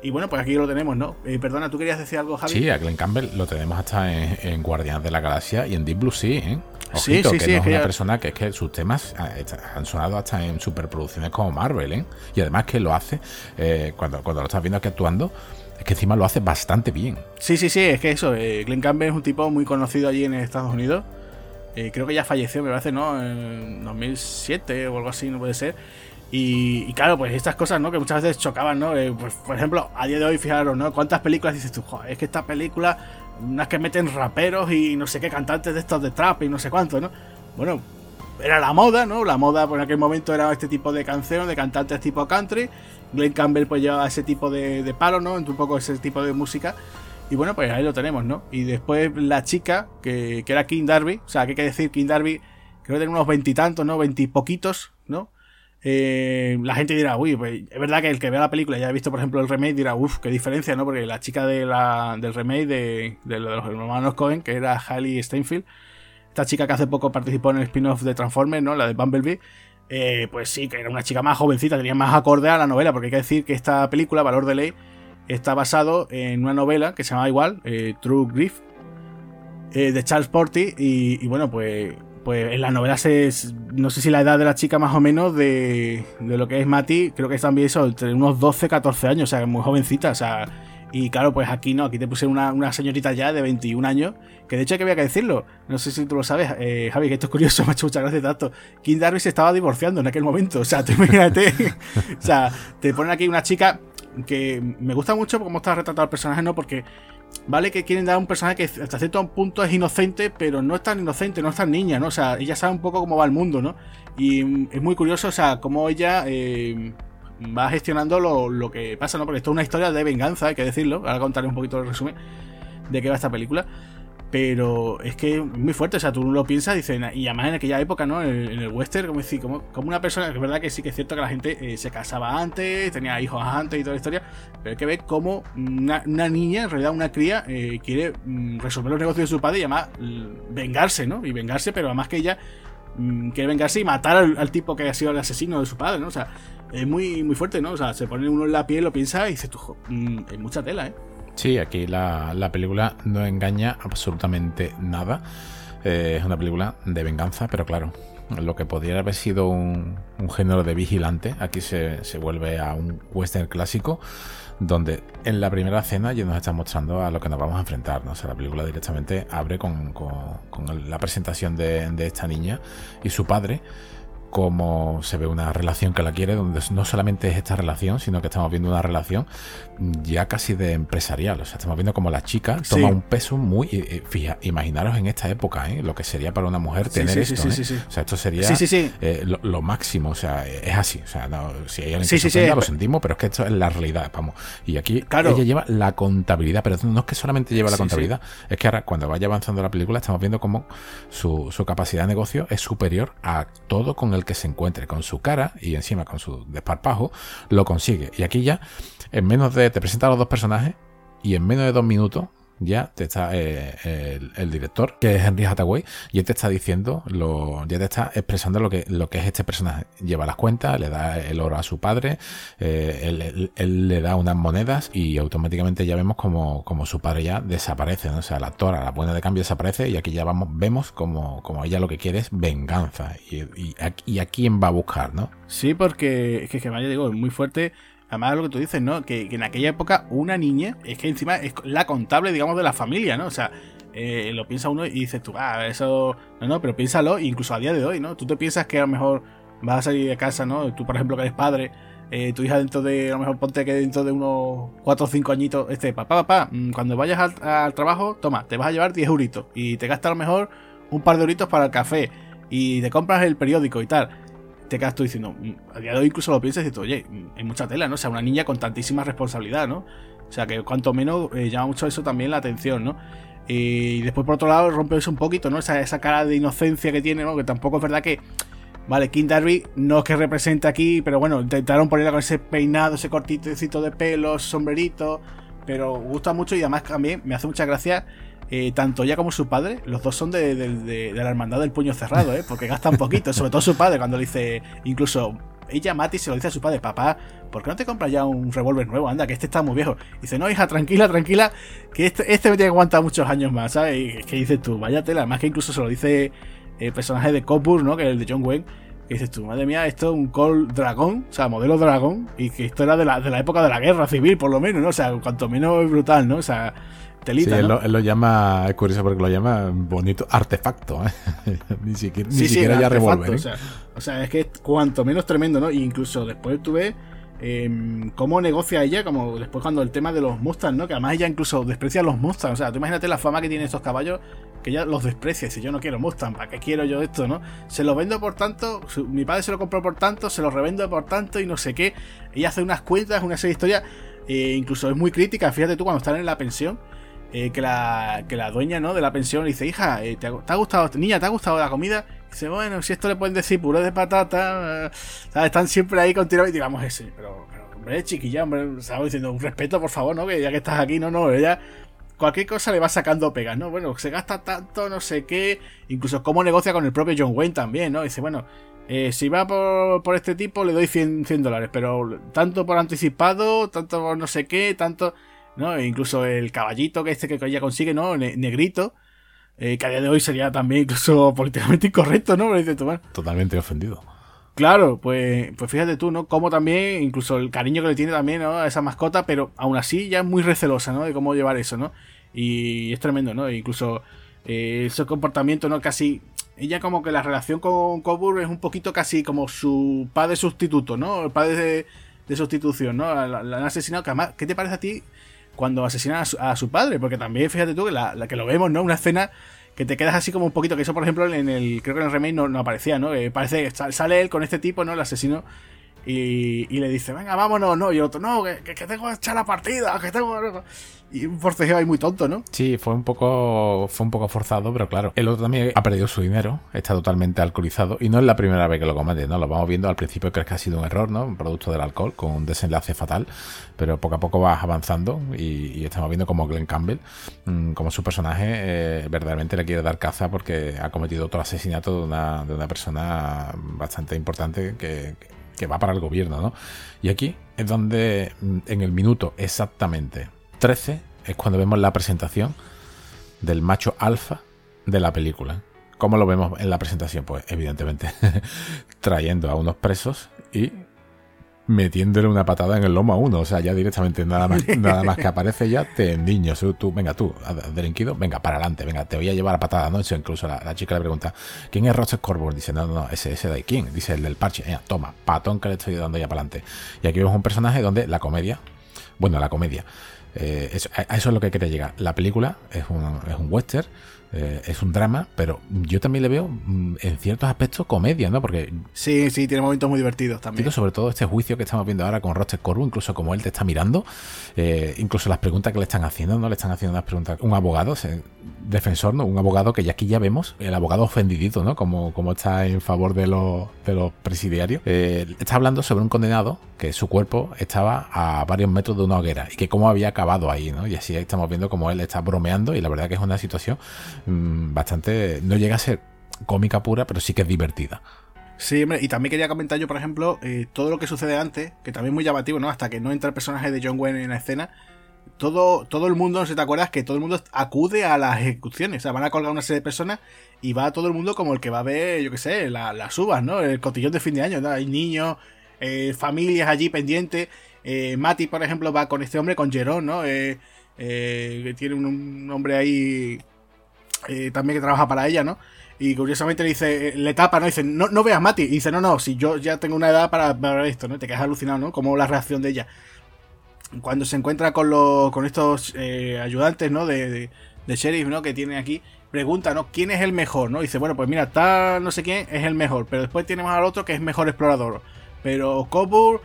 Y bueno, pues aquí lo tenemos, ¿no? Eh, perdona, ¿tú querías decir algo, Javi? Sí, a Glenn Campbell lo tenemos hasta en, Guardianes de la Galaxia y en Deep Blue Sea, ¿eh? Ojito, sí, sí, que no es, una persona que es que sus temas eh, han sonado hasta en superproducciones como Marvel, ¿eh? Y además que lo hace, eh, cuando, cuando lo estás viendo aquí actuando, es que encima lo hace bastante bien. Sí, sí, sí, es que eso, Glenn Campbell es un tipo muy conocido allí en Estados Unidos. creo que ya falleció, me parece, ¿no? En 2007 o algo así, no puede ser. Y, claro, pues estas cosas, ¿no? Que muchas veces chocaban, ¿no? Eh, pues, por ejemplo, a día de hoy, fijaros, ¿no? ¿Cuántas películas dices tú? Joder, es que esta película, unas que meten raperos y no sé qué cantantes de estos de trap y no sé cuánto, ¿no? Bueno, era la moda, ¿no? La moda en aquel momento era este tipo de canción, de cantantes tipo country. Glenn Campbell pues llevaba ese tipo de, de palo, ¿no? Un poco ese tipo de música. Y bueno, pues ahí lo tenemos, ¿no? Y después la chica, que, que era King Darby, o sea, ¿qué hay que decir? King Darby, creo que tiene unos veintitantos, ¿no? Veintipoquitos, ¿no? Eh, la gente dirá, uy, pues es verdad que el que vea la película y haya visto, por ejemplo, el remake dirá, uff, qué diferencia, ¿no? Porque la chica de la, del remake de, de, los hermanos Cohen, que era Hailey Steinfeld, esta chica que hace poco participó en el spin-off de Transformers, ¿no? La de Bumblebee, eh, pues sí, que era una chica más jovencita, tenía más acorde a la novela, porque hay que decir que esta película, Valor de Ley, está basado en una novela que se llama igual, eh, True Grief, de Charles Porty, y, bueno, pues, pues en la novela se, no sé si la edad de la chica más o menos de, de lo que es Mati, creo que es también eso, entre unos 12, 14 años, o sea, muy jovencita, o sea, y claro, pues aquí no, aquí te puse una, una señorita ya de 21 años, que de hecho hay que había que decirlo, no sé si tú lo sabes, eh, Javi, que esto es curioso, hecho muchas gracias tanto. King Darby se estaba divorciando en aquel momento, o sea, te imagínate, o sea, te ponen aquí una chica que me gusta mucho cómo está retratado el personaje, ¿no? Porque vale que quieren dar un personaje que hasta cierto punto es inocente, pero no es tan inocente, no es tan niña, ¿no? O sea, ella sabe un poco cómo va el mundo, ¿no? Y es muy curioso, o sea, cómo ella... Eh, va gestionando lo, que pasa, ¿no? Porque esto es una historia de venganza, hay que decirlo. Ahora contaré un poquito el resumen de qué va esta película. Pero es que es muy fuerte, o sea, tú lo piensas y dices, y además en aquella época, ¿no? En, el western, como decir, como, como una persona, que es verdad que sí que es cierto que la gente eh, se casaba antes, tenía hijos antes y toda la historia, pero hay que ver cómo una, niña, en realidad una cría, eh, quiere mm, resolver los negocios de su padre y además mm, vengarse, ¿no? Y vengarse, pero además que ella mm, quiere vengarse y matar al, tipo que ha sido el asesino de su padre, ¿no? O sea, es muy, muy fuerte, ¿no? O sea, se pone uno en la piel, lo piensa y dice, tú, hay mucha tela, ¿eh? Sí, aquí la, película no engaña absolutamente nada. Eh, es una película de venganza, pero claro, lo que podría haber sido un, género de vigilante, aquí se, se, vuelve a un western clásico, donde en la primera escena ya nos está mostrando a lo que nos vamos a enfrentar. ¿no? O sea, la película directamente abre con, la presentación de, de esta niña y su padre cómo se ve una relación que la quiere, donde no solamente es esta relación, sino que estamos viendo una relación ya casi de empresarial. O sea, estamos viendo como la chica toma un peso muy. Eh, eh, fija, imaginaros en esta época, ¿eh? lo que sería para una mujer tener esto. ¿eh? O sea, esto sería lo, máximo. O sea, es así. O sea, si hay alguien que se lo sentimos, pero es que esto es la realidad. Vamos. Y aquí ella lleva la contabilidad, pero no es que solamente lleva la contabilidad, es que ahora, cuando vaya avanzando la película, estamos viendo cómo su, su capacidad de negocio es superior a todo con el que se encuentre con su cara y encima con su desparpajo, lo consigue. Y aquí ya, en menos de, te presenta a los dos personajes y en menos de dos minutos ya te está eh, el, director, que es Henry Hathaway, y él te está diciendo, lo, ya te está expresando lo que, lo que es este personaje. Lleva las cuentas, le da el oro a su padre, eh, él, le da unas monedas y automáticamente ya vemos como, como su padre ya desaparece, ¿no? o sea, la actora, la buena de cambio desaparece y aquí ya vamos, vemos como, como ella lo que quiere es venganza y, y, a, quién va a buscar, ¿no? Sí, porque es que, que vaya, digo, es muy fuerte Además, lo que tú dices, ¿no? Que, en aquella época una niña es que encima es la contable, digamos, de la familia, ¿no? O sea, eh, lo piensa uno y dices tú, ah, eso. No, no, pero piénsalo, incluso a día de hoy, ¿no? Tú te piensas que a lo mejor vas a salir de casa, ¿no? Tú, por ejemplo, que eres padre, eh, tu hija dentro de, a lo mejor ponte que dentro de unos 4 o 5 añitos, este, papá, papá, mm, cuando vayas al, trabajo, toma, te vas a llevar 10 euritos y te gastas a lo mejor un par de euritos para el café y te compras el periódico y tal te quedas tú diciendo, mm, a día de hoy incluso lo piensas y dices, oye, hay mucha tela, ¿no? O sea, una niña con tantísima responsabilidad, ¿no? O sea, que cuanto menos eh, llama mucho eso también la atención, ¿no? Y después, por otro lado, rompe eso un poquito, ¿no? Esa, esa cara de inocencia que tiene, ¿no? Que tampoco es verdad que. Vale, King Darby no es que represente aquí, pero bueno, intentaron ponerla con ese peinado, ese cortito de pelos, sombrerito. Pero gusta mucho y además también me hace mucha gracia eh, tanto ella como su padre, los dos son de, la hermandad del puño cerrado, ¿eh? porque gastan poquito, sobre todo su padre, cuando le dice, incluso ella, Mati, se lo dice a su padre, papá, ¿por qué no te compras ya un revólver nuevo? Anda, que este está muy viejo. dice, no, hija, tranquila, tranquila, que este, este me tiene que aguantar muchos años más, ¿sabes? Y que dices tú, vaya tela, además que incluso se lo dice el personaje de Copur, ¿no? Que es el de John Wayne. Que dices tú, madre mía, esto es un Col Dragón, o sea, modelo Dragón, y que esto era de la, de la época de la guerra civil, por lo menos, ¿no? O sea, cuanto menos brutal, ¿no? O sea, sí, él, lo, llama, es curioso porque lo llama bonito artefacto, ¿eh? ni siquiera, ya revólver. ¿eh? O, sea, es que cuanto menos tremendo, ¿no? E incluso después tuve em, cómo negocia ella, como después cuando el tema de los Mustangs, ¿no? Que además ella incluso desprecia los Mustangs. O sea, tú imagínate la fama que tienen estos caballos, que ella los desprecia. Si yo no quiero Mustang, ¿para qué quiero yo esto, no? Se los vendo por tanto, mi padre se lo compró por tanto, se los revendo por tanto y no sé qué. Ella hace unas cuentas, una serie de historias. E incluso es muy crítica, fíjate tú cuando están en la pensión, eh, que, la, que la dueña ¿no? de la pensión dice, hija, eh, ¿te, ha, gustado, niña, ¿te ha gustado la comida? dice, bueno, si esto le pueden decir puré de patata, eh, están siempre ahí continuamente, digamos ese, pero, pero hombre, chiquilla, hombre, estaba diciendo un respeto, por favor, ¿no? Que ya que estás aquí, no, no, ella cualquier cosa le va sacando pegas, ¿no? Bueno, se gasta tanto, no sé qué, incluso cómo negocia con el propio John Wayne también, ¿no? Dice, bueno, si va por, este tipo, le doy 100, 100 dólares, pero tanto por anticipado, tanto por no sé qué, tanto. ¿No? E incluso el caballito que este que ella consigue, ¿no? negrito. Eh, que a día de hoy sería también incluso políticamente incorrecto, ¿no? Totalmente ofendido. Claro, pues, pues fíjate tú, ¿no? Como también, incluso el cariño que le tiene también ¿no? a esa mascota, pero aún así ya es muy recelosa, ¿no? De cómo llevar eso, ¿no? Y es tremendo, ¿no? E incluso eh, ese comportamiento, ¿no? Casi. Ella, como que la relación con Coburn es un poquito casi como su padre sustituto, ¿no? El padre de, sustitución, ¿no? La, han asesinado. Que además, ¿qué te parece a ti cuando asesinan a su, padre? Porque también, fíjate tú, que la, que lo vemos, ¿no? Una escena que te quedas así como un poquito, que eso por ejemplo en el, creo que en el remake no, aparecía, ¿no? Que parece sale él con este tipo, ¿no? El asesino. Y, le dice, venga, vámonos, ¿no? Y el otro, no, que, tengo que echar la partida, que tengo y un forcejeo ahí muy tonto, ¿no? Sí, fue un poco fue un poco forzado, pero claro, el otro también ha perdido su dinero, está totalmente alcoholizado y no es la primera vez que lo comete, ¿no? Lo vamos viendo al principio crees que ha sido un error, ¿no? Un producto del alcohol con un desenlace fatal, pero poco a poco vas avanzando y, estamos viendo como Glenn Campbell, mm, como su personaje, eh, verdaderamente le quiere dar caza porque ha cometido otro asesinato de una, de una persona bastante importante que va para el gobierno, ¿no? Y aquí es donde mm, en el minuto exactamente 13 es cuando vemos la presentación del macho alfa de la película. ¿Cómo lo vemos en la presentación? Pues evidentemente trayendo a unos presos y metiéndole una patada en el lomo a uno. O sea, ya directamente nada más, nada más que aparece ya te niño. Tú, venga, tú, delinquido, venga, para adelante, venga, te voy a llevar a patada, ¿no? incluso la, chica le pregunta, ¿quién es Roger Corbett? Dice, no, no, no, ese, ese de ahí, ¿quién? Dice el del parche. toma, patón que le estoy dando ya para adelante. Y aquí vemos un personaje donde la comedia, bueno, la comedia, eh, eso, a eso es lo que quería llegar. La película es un, es un western eh, es un drama, pero yo también le veo mm, en ciertos aspectos comedia, ¿no? Porque. Sí, sí, tiene momentos muy divertidos también. Sobre todo este juicio que estamos viendo ahora con Roster Corbu, incluso como él te está mirando, eh, incluso las preguntas que le están haciendo, ¿no? Le están haciendo unas preguntas. Un abogado, defensor, ¿no? Un abogado que ya aquí ya vemos, el abogado ofendidito, ¿no? Como, como está en favor de los, de los presidiarios. Eh, está hablando sobre un condenado que su cuerpo estaba a varios metros de una hoguera y que cómo había acabado ahí, ¿no? Y así estamos viendo como él está bromeando y la verdad que es una situación Mm, bastante. No llega a ser cómica pura, pero sí que es divertida. Sí, hombre, y también quería comentar yo, por ejemplo, eh, todo lo que sucede antes, que también es muy llamativo, ¿no? Hasta que no entra el personaje de John Wayne en la escena, todo, todo el mundo, no sé te acuerdas, que todo el mundo acude a las ejecuciones. O sea, van a colgar una serie de personas y va todo el mundo como el que va a ver, yo qué sé, las uvas, ¿no? El cotillón de fin de año, ¿no? Hay niños, eh, familias allí pendientes. Eh, Mati, por ejemplo, va con este hombre, con Jerón, ¿no? Eh, que tiene un, hombre ahí eh, también que trabaja para ella, ¿no? Y curiosamente le dice, le tapa, ¿no? Dice, no, no veas Mati. Y dice, no, no, si yo ya tengo una edad para ver esto, ¿no? Te quedas alucinado, ¿no? Como la reacción de ella. Cuando se encuentra con, los, con estos eh, ayudantes, ¿no? De, de, sheriff, ¿no? Que tiene aquí, pregunta, ¿no? ¿Quién es el mejor, ¿no? dice, bueno, pues mira, tal no sé quién es el mejor. Pero después tenemos al otro que es mejor explorador. Pero Coburn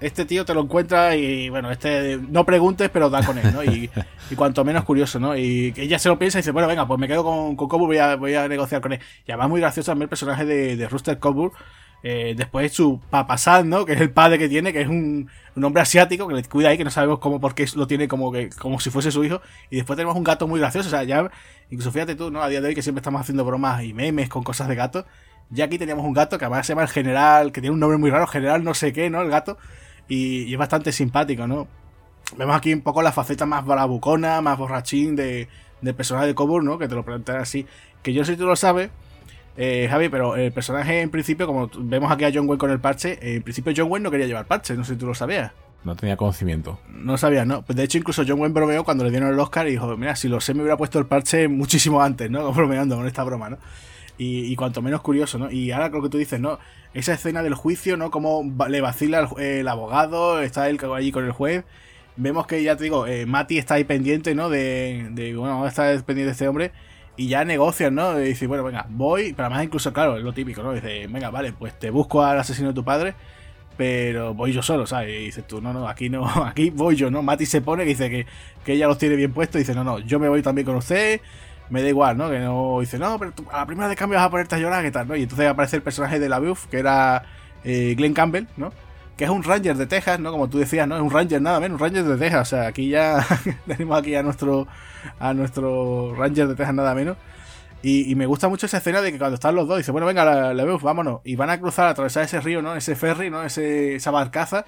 este tío te lo encuentra y bueno, este no preguntes, pero da con él, ¿no? Y, cuanto menos curioso, ¿no? Y ella se lo piensa y dice, bueno, venga, pues me quedo con, con Coburn, voy a, voy a negociar con él. Y además muy gracioso también el personaje de, de Rooster Coburn, eh, después su papasad, ¿no? Que es el padre que tiene, que es un, un, hombre asiático que le cuida ahí, que no sabemos cómo, por qué lo tiene como que, como si fuese su hijo. Y después tenemos un gato muy gracioso, o sea, ya, incluso fíjate tú, ¿no? A día de hoy que siempre estamos haciendo bromas y memes con cosas de gato. Ya aquí teníamos un gato que además se llama el general, que tiene un nombre muy raro, general no sé qué, ¿no? El gato y, es bastante simpático, ¿no? Vemos aquí un poco la faceta más barabucona, más borrachín de, del personaje de Coburn, ¿no? Que te lo plantea así. Que yo no sé si tú lo sabes, eh, Javi, pero el personaje en principio, como vemos aquí a John Wayne con el parche, en principio John Wayne no quería llevar parche, no sé si tú lo sabías. No tenía conocimiento. No sabía, ¿no? Pues de hecho, incluso John Wayne bromeó cuando le dieron el Oscar y dijo, mira, si lo sé me hubiera puesto el parche muchísimo antes, ¿no? Bromeando con esta broma, ¿no? Y, cuanto menos curioso, ¿no? Y ahora lo que tú dices, ¿no? Esa escena del juicio, ¿no? Como le vacila el, abogado, está él allí con el juez. Vemos que, ya te digo, eh, Mati está ahí pendiente, ¿no? De, bueno, está pendiente de este hombre. Y ya negocian, ¿no? Y dice, bueno, venga, voy. Pero además, incluso, claro, es lo típico, ¿no? Dice, venga, vale, pues te busco al asesino de tu padre. Pero voy yo solo, ¿sabes? Y dices tú, no, no, aquí no, aquí voy yo, ¿no? Mati se pone que dice que, que ella los tiene bien puestos. Dice, no, no, yo me voy también con usted me da igual, ¿no? Que no dice, no, pero a la primera de cambio vas a ponerte a llorar, ¿qué tal? ¿no? Y entonces aparece el personaje de la Buff, que era eh, Glenn Campbell, ¿no? Que es un Ranger de Texas, ¿no? Como tú decías, ¿no? Es un Ranger nada menos, un Ranger de Texas. O sea, aquí ya tenemos aquí a nuestro, a nuestro Ranger de Texas nada menos. Y, me gusta mucho esa escena de que cuando están los dos, dice, bueno, venga, la, la vámonos. Y van a cruzar, a atravesar ese río, ¿no? Ese ferry, ¿no? Ese, esa barcaza.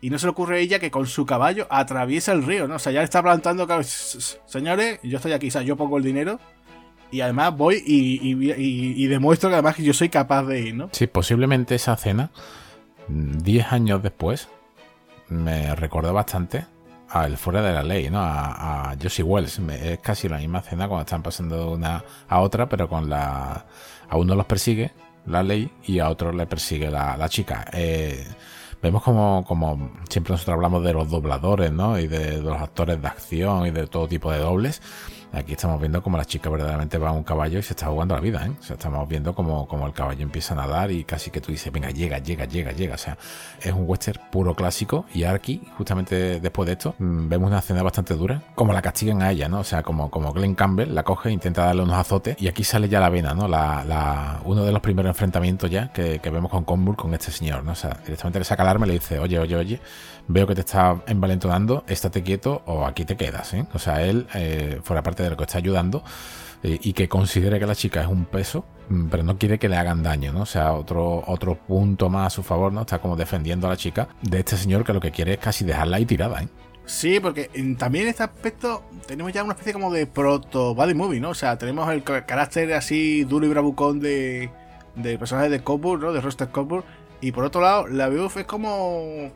Y no se le ocurre a ella que con su caballo atraviesa el río, ¿no? O sea, ya le está plantando, señores, yo estoy aquí, o sea, yo pongo el dinero. Y además voy y, demuestro que además yo soy capaz de ir, ¿no? Sí, posiblemente esa escena, 10 años después, me recordó bastante a El Fuera de la Ley, ¿no? A, a Josie Wells. Es casi la misma escena cuando están pasando de una a otra, pero con la. A uno los persigue la ley y a otro le persigue la, chica. Eh, vemos como, como siempre nosotros hablamos de los dobladores, ¿no? Y de los actores de acción y de todo tipo de dobles. Aquí estamos viendo como la chica verdaderamente va a un caballo y se está jugando la vida, ¿eh? O sea, estamos viendo como, como el caballo empieza a nadar y casi que tú dices, venga, llega, llega, llega, llega. O sea, es un western puro clásico y aquí, justamente después de esto, mm, vemos una escena bastante dura, como la castigan a ella, ¿no? O sea, como, como Glenn Campbell la coge, intenta darle unos azotes y aquí sale ya la vena, ¿no? La, uno de los primeros enfrentamientos ya que, vemos con Conbull con este señor, ¿no? O sea, directamente le saca el arma y le dice, oye, oye, oye, veo que te está envalentonando, estate quieto o aquí te quedas. ¿eh? O sea, él, eh, fuera parte de lo que está ayudando, eh, y que considere que la chica es un peso, mm, pero no quiere que le hagan daño, ¿no? O sea, otro, otro punto más a su favor, ¿no? Está como defendiendo a la chica de este señor que lo que quiere es casi dejarla ahí tirada, ¿eh? Sí, porque también en este aspecto tenemos ya una especie como de proto body movie, ¿no? O sea, tenemos el carácter así duro y bravucón de, de personaje de Coburn, ¿no? De Roster Coburn. Y por otro lado, la Beowulf es como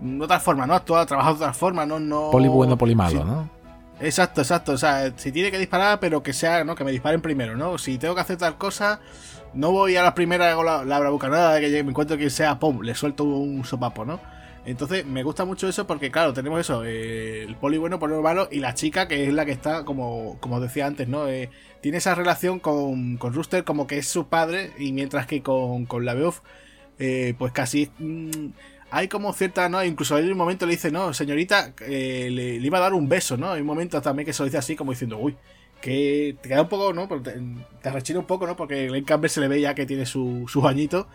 de otra forma, ¿no? Actúa, trabaja de otra forma, ¿no? no poli bueno, poli malo, ¿no? Exacto, exacto. O sea, si tiene que disparar, pero que sea, ¿no? Que me disparen primero, ¿no? Si tengo que hacer tal cosa, no voy a la primera con la, la bravucanada de que me encuentro quien sea, ¡pum! Le suelto un sopapo, ¿no? Entonces, me gusta mucho eso porque, claro, tenemos eso, eh, el poli bueno, poli malo, y la chica que es la que está, como, como decía antes, ¿no? Eh, tiene esa relación con, con Rooster como que es su padre, y mientras que con, con la Beof, eh, pues casi... Mm, hay como cierta, ¿no? Incluso hay un momento le dice, no, señorita, eh, le, iba a dar un beso, ¿no? Hay un momento también que se lo dice así, como diciendo, uy, que te queda un poco, ¿no? Te, te rechina un poco, ¿no? Porque Glenn Campbell se le ve ya que tiene sus su añitos.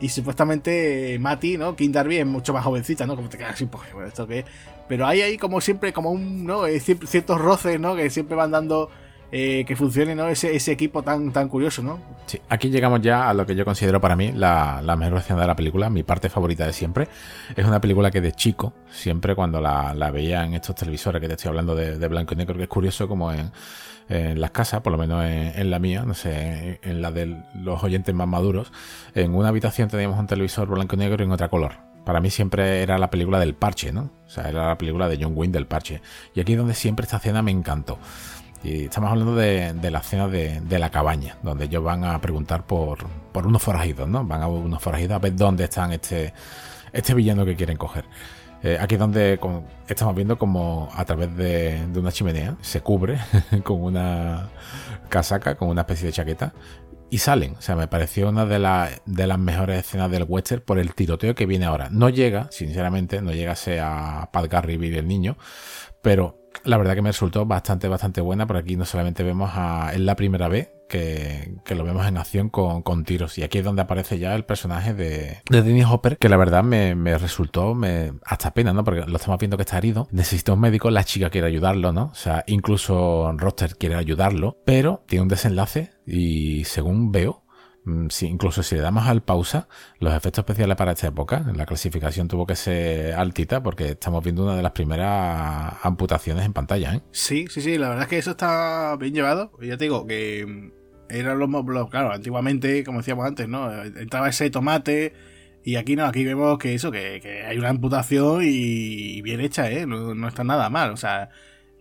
Y supuestamente Mati, ¿no? King Darby es mucho más jovencita, ¿no? Como te quedas así, pues, ¿esto qué? Pero hay ahí como siempre, como un, ¿no? Eh, ciertos roces, ¿no? Que siempre van dando eh, que funcione ¿no? ese, ese, equipo tan, tan curioso, ¿no? Sí, aquí llegamos ya a lo que yo considero para mí la, la mejor escena de la película, mi parte favorita de siempre. Es una película que de chico, siempre cuando la, la veía en estos televisores que te estoy hablando de, blanco y negro, que es curioso como en, en las casas, por lo menos en, la mía, no sé, en la de los oyentes más maduros, en una habitación teníamos un televisor blanco y negro y en otra color. Para mí siempre era la película del parche, ¿no? O sea, era la película de John Wayne del parche. Y aquí es donde siempre esta escena me encantó. Y estamos hablando de, la escena de, la cabaña, donde ellos van a preguntar por, unos forajidos, ¿no? Van a unos forajidos a ver dónde están este, este villano que quieren coger. Eh, aquí es donde estamos viendo como a través de, una chimenea se cubre con una casaca, con una especie de chaqueta, y salen. O sea, me pareció una de, de las mejores escenas del western por el tiroteo que viene ahora. No llega, sinceramente, no llega a Pat Garry el niño, pero la verdad que me resultó bastante, bastante buena, porque aquí no solamente vemos a, es la primera vez que, lo vemos en acción con, tiros. Y aquí es donde aparece ya el personaje de, de Hopper, que la verdad me, resultó me, hasta pena, ¿no? Porque lo estamos viendo que está herido, necesita un médico, la chica quiere ayudarlo, ¿no? O sea, incluso Roster quiere ayudarlo, pero tiene un desenlace y según veo, Mm, incluso si le damos al pausa, los efectos especiales para esta época, la clasificación tuvo que ser altita porque estamos viendo una de las primeras amputaciones en pantalla. ¿eh? Sí, sí, sí, la verdad es que eso está bien llevado. Ya te digo que eran los, los claro, antiguamente, como decíamos antes, ¿no? Entraba ese tomate y aquí no, aquí vemos que eso, que, hay una amputación y bien hecha, ¿eh? No está nada mal, o sea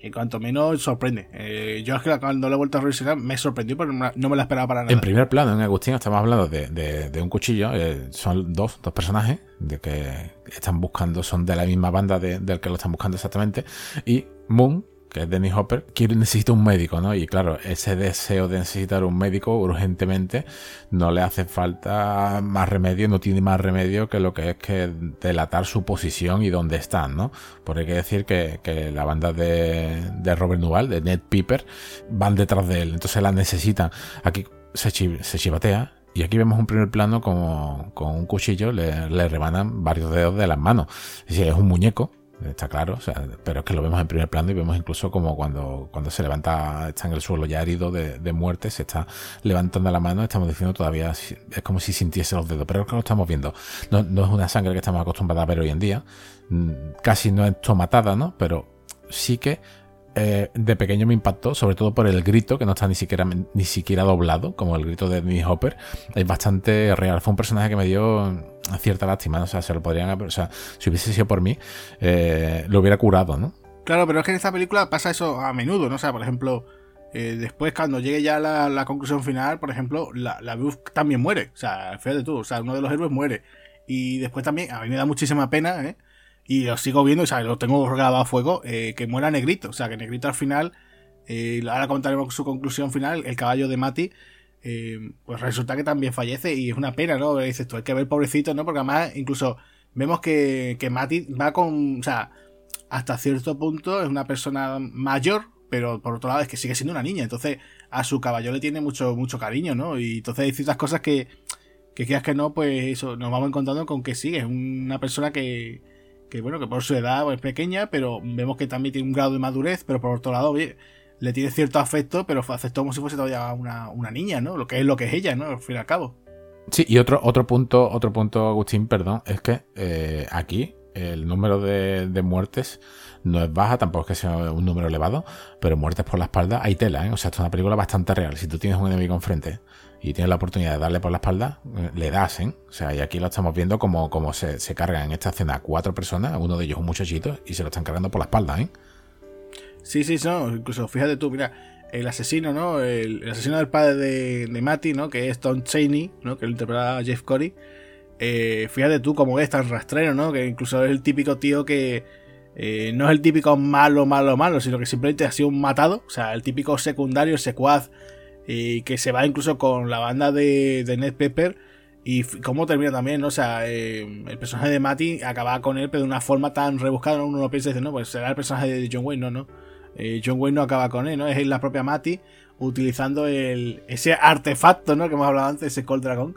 en cuanto menos sorprende. Eh, yo es que cuando lo he vuelto a revisar me sorprendió porque no me la esperaba para nada. En primer plano, en Agustín, estamos hablando de, un cuchillo. Eh, son dos, dos personajes de que están buscando, son de la misma banda del que lo están buscando exactamente. Y Moon, que es Dennis Hopper, quiere, necesita un médico, ¿no? Y claro, ese deseo de necesitar un médico urgentemente no le hace falta más remedio, no tiene más remedio que lo que es que delatar su posición y dónde están, ¿no? Porque hay que decir que, la banda de, Robert Nuval, de Ned Piper, van detrás de él, entonces la necesitan. Aquí se, se chivatea y aquí vemos un primer plano como con un cuchillo le, le rebanan varios dedos de las manos. Es es un muñeco está claro, o sea, pero es que lo vemos en primer plano y vemos incluso como cuando, cuando se levanta, está en el suelo ya herido de, muerte, se está levantando la mano, estamos diciendo todavía, es como si sintiese los dedos, pero es que lo estamos viendo. No, no es una sangre que estamos acostumbrados a ver hoy en día, mm, casi no es tomatada, ¿no? Pero sí que eh, de pequeño me impactó, sobre todo por el grito, que no está ni siquiera, ni siquiera doblado, como el grito de Dennis Hopper. Es bastante real. Fue un personaje que me dio cierta lástima. O sea, se lo podrían O sea, si hubiese sido por mí, eh, lo hubiera curado, ¿no? Claro, pero es que en esta película pasa eso a menudo, ¿no? O sea, por ejemplo, eh, después cuando llegue ya la, conclusión final, por ejemplo, la, la también muere. O sea, fíjate tú, o sea, uno de los héroes muere. Y después también, a mí me da muchísima pena, ¿eh? Y lo sigo viendo, o sea, lo tengo grabado a fuego, eh, que muera Negrito. O sea, que Negrito al final, eh, ahora contaremos su conclusión final, el caballo de Mati, eh, pues resulta que también fallece y es una pena, ¿no? Dices tú, hay que ver pobrecito, ¿no? Porque además incluso vemos que, que Mati va con, o sea, hasta cierto punto es una persona mayor, pero por otro lado es que sigue siendo una niña, entonces a su caballo le tiene mucho, mucho cariño, ¿no? Y entonces hay ciertas cosas que, que quieras que no, pues eso, nos vamos encontrando con que sí, es una persona que que bueno, que por su edad es pequeña, pero vemos que también tiene un grado de madurez, pero por otro lado, le tiene cierto afecto, pero afectó como si fuese todavía una, niña, ¿no? Lo que es lo que es ella, ¿no? Al fin y al cabo. Sí, y otro, otro punto, otro punto, Agustín, perdón, es que eh, aquí el número de, de, muertes no es baja, tampoco es que sea un número elevado, pero muertes por la espalda hay tela, ¿eh? O sea, esto es una película bastante real. Si tú tienes un enemigo enfrente y tienes la oportunidad de darle por la espalda, eh, le das, ¿eh? O sea, y aquí lo estamos viendo como, como se, se cargan en esta escena cuatro personas, uno de ellos un muchachito, y se lo están cargando por la espalda, ¿eh? Sí, sí, no, incluso fíjate tú, mira, el asesino, ¿no? El, asesino del padre de, de Matty, ¿no? Que es Tom Cheney, ¿no? Que lo interpreta Jeff Corey. Eh, fíjate tú cómo es tan rastrero, ¿no? Que incluso es el típico tío que eh, no es el típico malo, malo, malo, sino que simplemente ha sido un matado. O sea, el típico secundario, secuaz y que se va incluso con la banda de, Ned Pepper. Y cómo termina también, ¿no? O sea, eh, el personaje de Matty acaba con él, pero de una forma tan rebuscada, uno no piensa dice, no, pues será el personaje de John Wayne, no, no. Eh, John Wayne no acaba con él, ¿no? Es la propia Matty utilizando el, ese artefacto, ¿no? Que hemos hablado antes, ese Cold Dragon.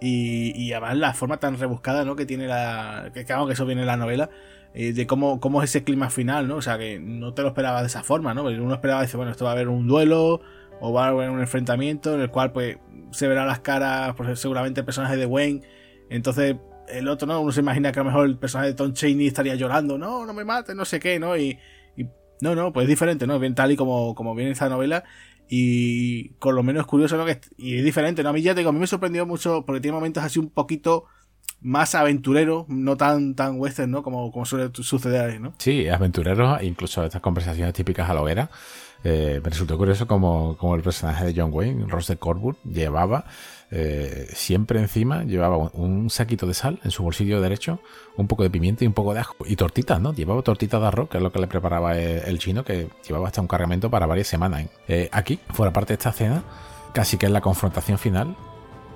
Y, y, además la forma tan rebuscada, ¿no? Que tiene la. Que claro que eso viene en la novela. Eh, de cómo, cómo es ese clima final, ¿no? O sea, que no te lo esperaba de esa forma, ¿no? Uno esperaba, dice, bueno, esto va a haber un duelo o va a haber un enfrentamiento en el cual pues se verán las caras, pues seguramente el personaje de Wayne. Entonces el otro, ¿no? Uno se imagina que a lo mejor el personaje de Tom Cheney estaría llorando, no, no me mates, no sé qué, ¿no? Y, no, no, pues es diferente, ¿no? Bien tal y como, como viene esta novela. Y con lo menos curioso, ¿no? Que, y es diferente, ¿no? A mí ya te digo, a mí me sorprendió mucho porque tiene momentos así un poquito más aventurero, no tan, tan western, ¿no? Como, como suele suceder ahí, ¿no? Sí, aventurero, incluso estas conversaciones típicas a la hoguera. Eh, me resultó curioso como, como, el personaje de John Wayne, Ross de Corbett, llevaba eh, siempre encima, llevaba un, saquito de sal en su bolsillo derecho, un poco de pimienta y un poco de ajo. Y tortitas, ¿no? Llevaba tortitas de arroz, que es lo que le preparaba el, chino, que llevaba hasta un cargamento para varias semanas. Eh, aquí, fuera parte de esta cena, casi que es la confrontación final,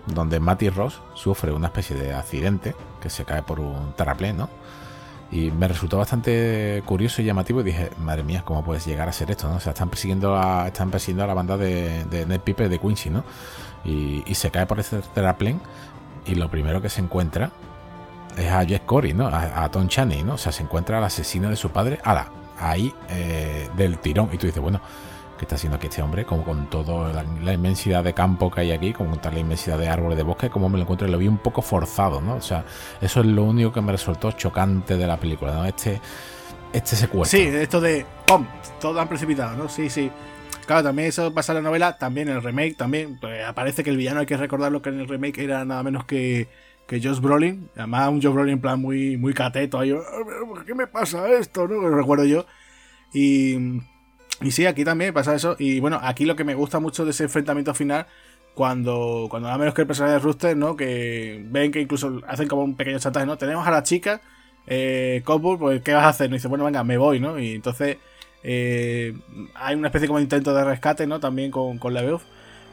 donde Matty Ross sufre una especie de accidente, que se cae por un terraplén, ¿no? Y me resultó bastante curioso y llamativo y dije, madre mía, ¿cómo puedes llegar a ser esto? ¿no? O sea, están persiguiendo a, están persiguiendo a la banda de, de Ned Piper de Quincy, ¿no? Y, se cae por ese terraplén y lo primero que se encuentra es a Jeff Corey, ¿no? A, Tom Chaney, ¿no? O sea, se encuentra al asesino de su padre, ala, ahí eh, del tirón. Y tú dices, bueno, que está haciendo aquí este hombre, como con toda la, inmensidad de campo que hay aquí, como con toda la inmensidad de árboles de bosque, como me lo encuentro lo vi un poco forzado, ¿no? O sea, eso es lo único que me resultó chocante de la película, ¿no? Este, este secuestro. Sí, esto de ¡pum! Todo tan precipitado, ¿no? Sí, sí. Claro, también eso pasa en la novela, también en el remake, también pues, aparece que el villano hay que recordarlo que en el remake era nada menos que, que Josh Brolin, además un Josh Brolin en plan muy, muy cateto, ahí, ¿qué me pasa esto? ¿no? Lo recuerdo yo. Y y sí, aquí también pasa eso. Y bueno, aquí lo que me gusta mucho de ese enfrentamiento final, cuando, cuando nada menos que el personaje de Rooster, ¿no? Que ven que incluso hacen como un pequeño chantaje, ¿no? Tenemos a la chica, eh, pues ¿qué vas a hacer? Y dice, bueno, venga, me voy, ¿no? Y entonces eh, hay una especie como de intento de rescate, ¿no? También con, con la Beof.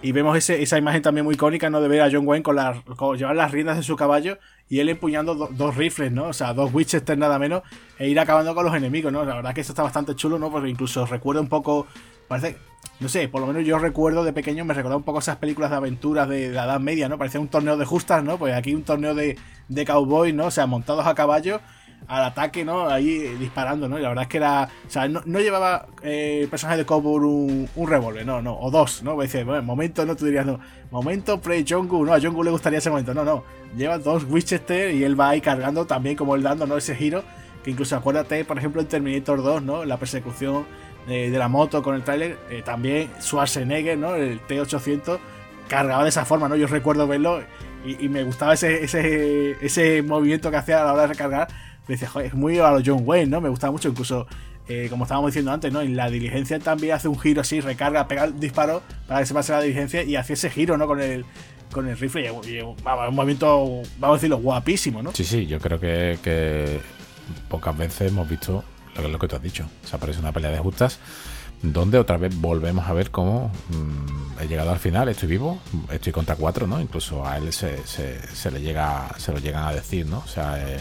Y vemos esa imagen también muy icónica, ¿no? De ver a John Wayne con, la, llevar las riendas de su caballo y él empuñando dos rifles, ¿no? O sea, dos Winchester nada menos e ir acabando con los enemigos, ¿no? La verdad que eso está bastante chulo, ¿no? Porque incluso recuerda un poco, parece, no sé, por lo menos yo recuerdo de pequeño, me recordaba un poco esas películas de aventuras de, la Edad Media, ¿no? Parecía un torneo de justas, ¿no? Pues aquí un torneo de, de cowboys, ¿no? O sea, montados a caballo al ataque, ¿no? Ahí disparando, ¿no? Y la verdad es que era. O sea, no, llevaba eh, el personaje de Cobur un, revólver, no, no, o dos, ¿no? Dice, bueno, momento, no, tú dirías, no, momento pre Jongu, no, a Jongu le gustaría ese momento, no, no. Lleva dos Winchester y él va ahí cargando también, como él dando, ¿no? Ese giro. Que incluso acuérdate, por ejemplo, en Terminator 2, ¿no? La persecución de, la moto con el tráiler, eh, también Schwarzenegger, ¿no? El T800 cargaba de esa forma, ¿no? Yo recuerdo verlo y, me gustaba ese, ese, ese movimiento que hacía a la hora de recargar me es muy a lo John Wayne, ¿no? Me gusta mucho, incluso, eh, como estábamos diciendo antes, ¿no? En la diligencia también hace un giro así, recarga, pega el disparo para que se pase la diligencia y hace ese giro, ¿no? Con el, con el rifle. Y, un movimiento, vamos a decirlo, guapísimo, ¿no? Sí, sí, yo creo que, pocas veces hemos visto lo, lo que tú has dicho. O sea, parece una pelea de justas donde otra vez volvemos a ver cómo mm, he llegado al final, estoy vivo, estoy contra cuatro, ¿no? Incluso a él se, se, le llega, se lo llegan a decir, ¿no? O sea, eh,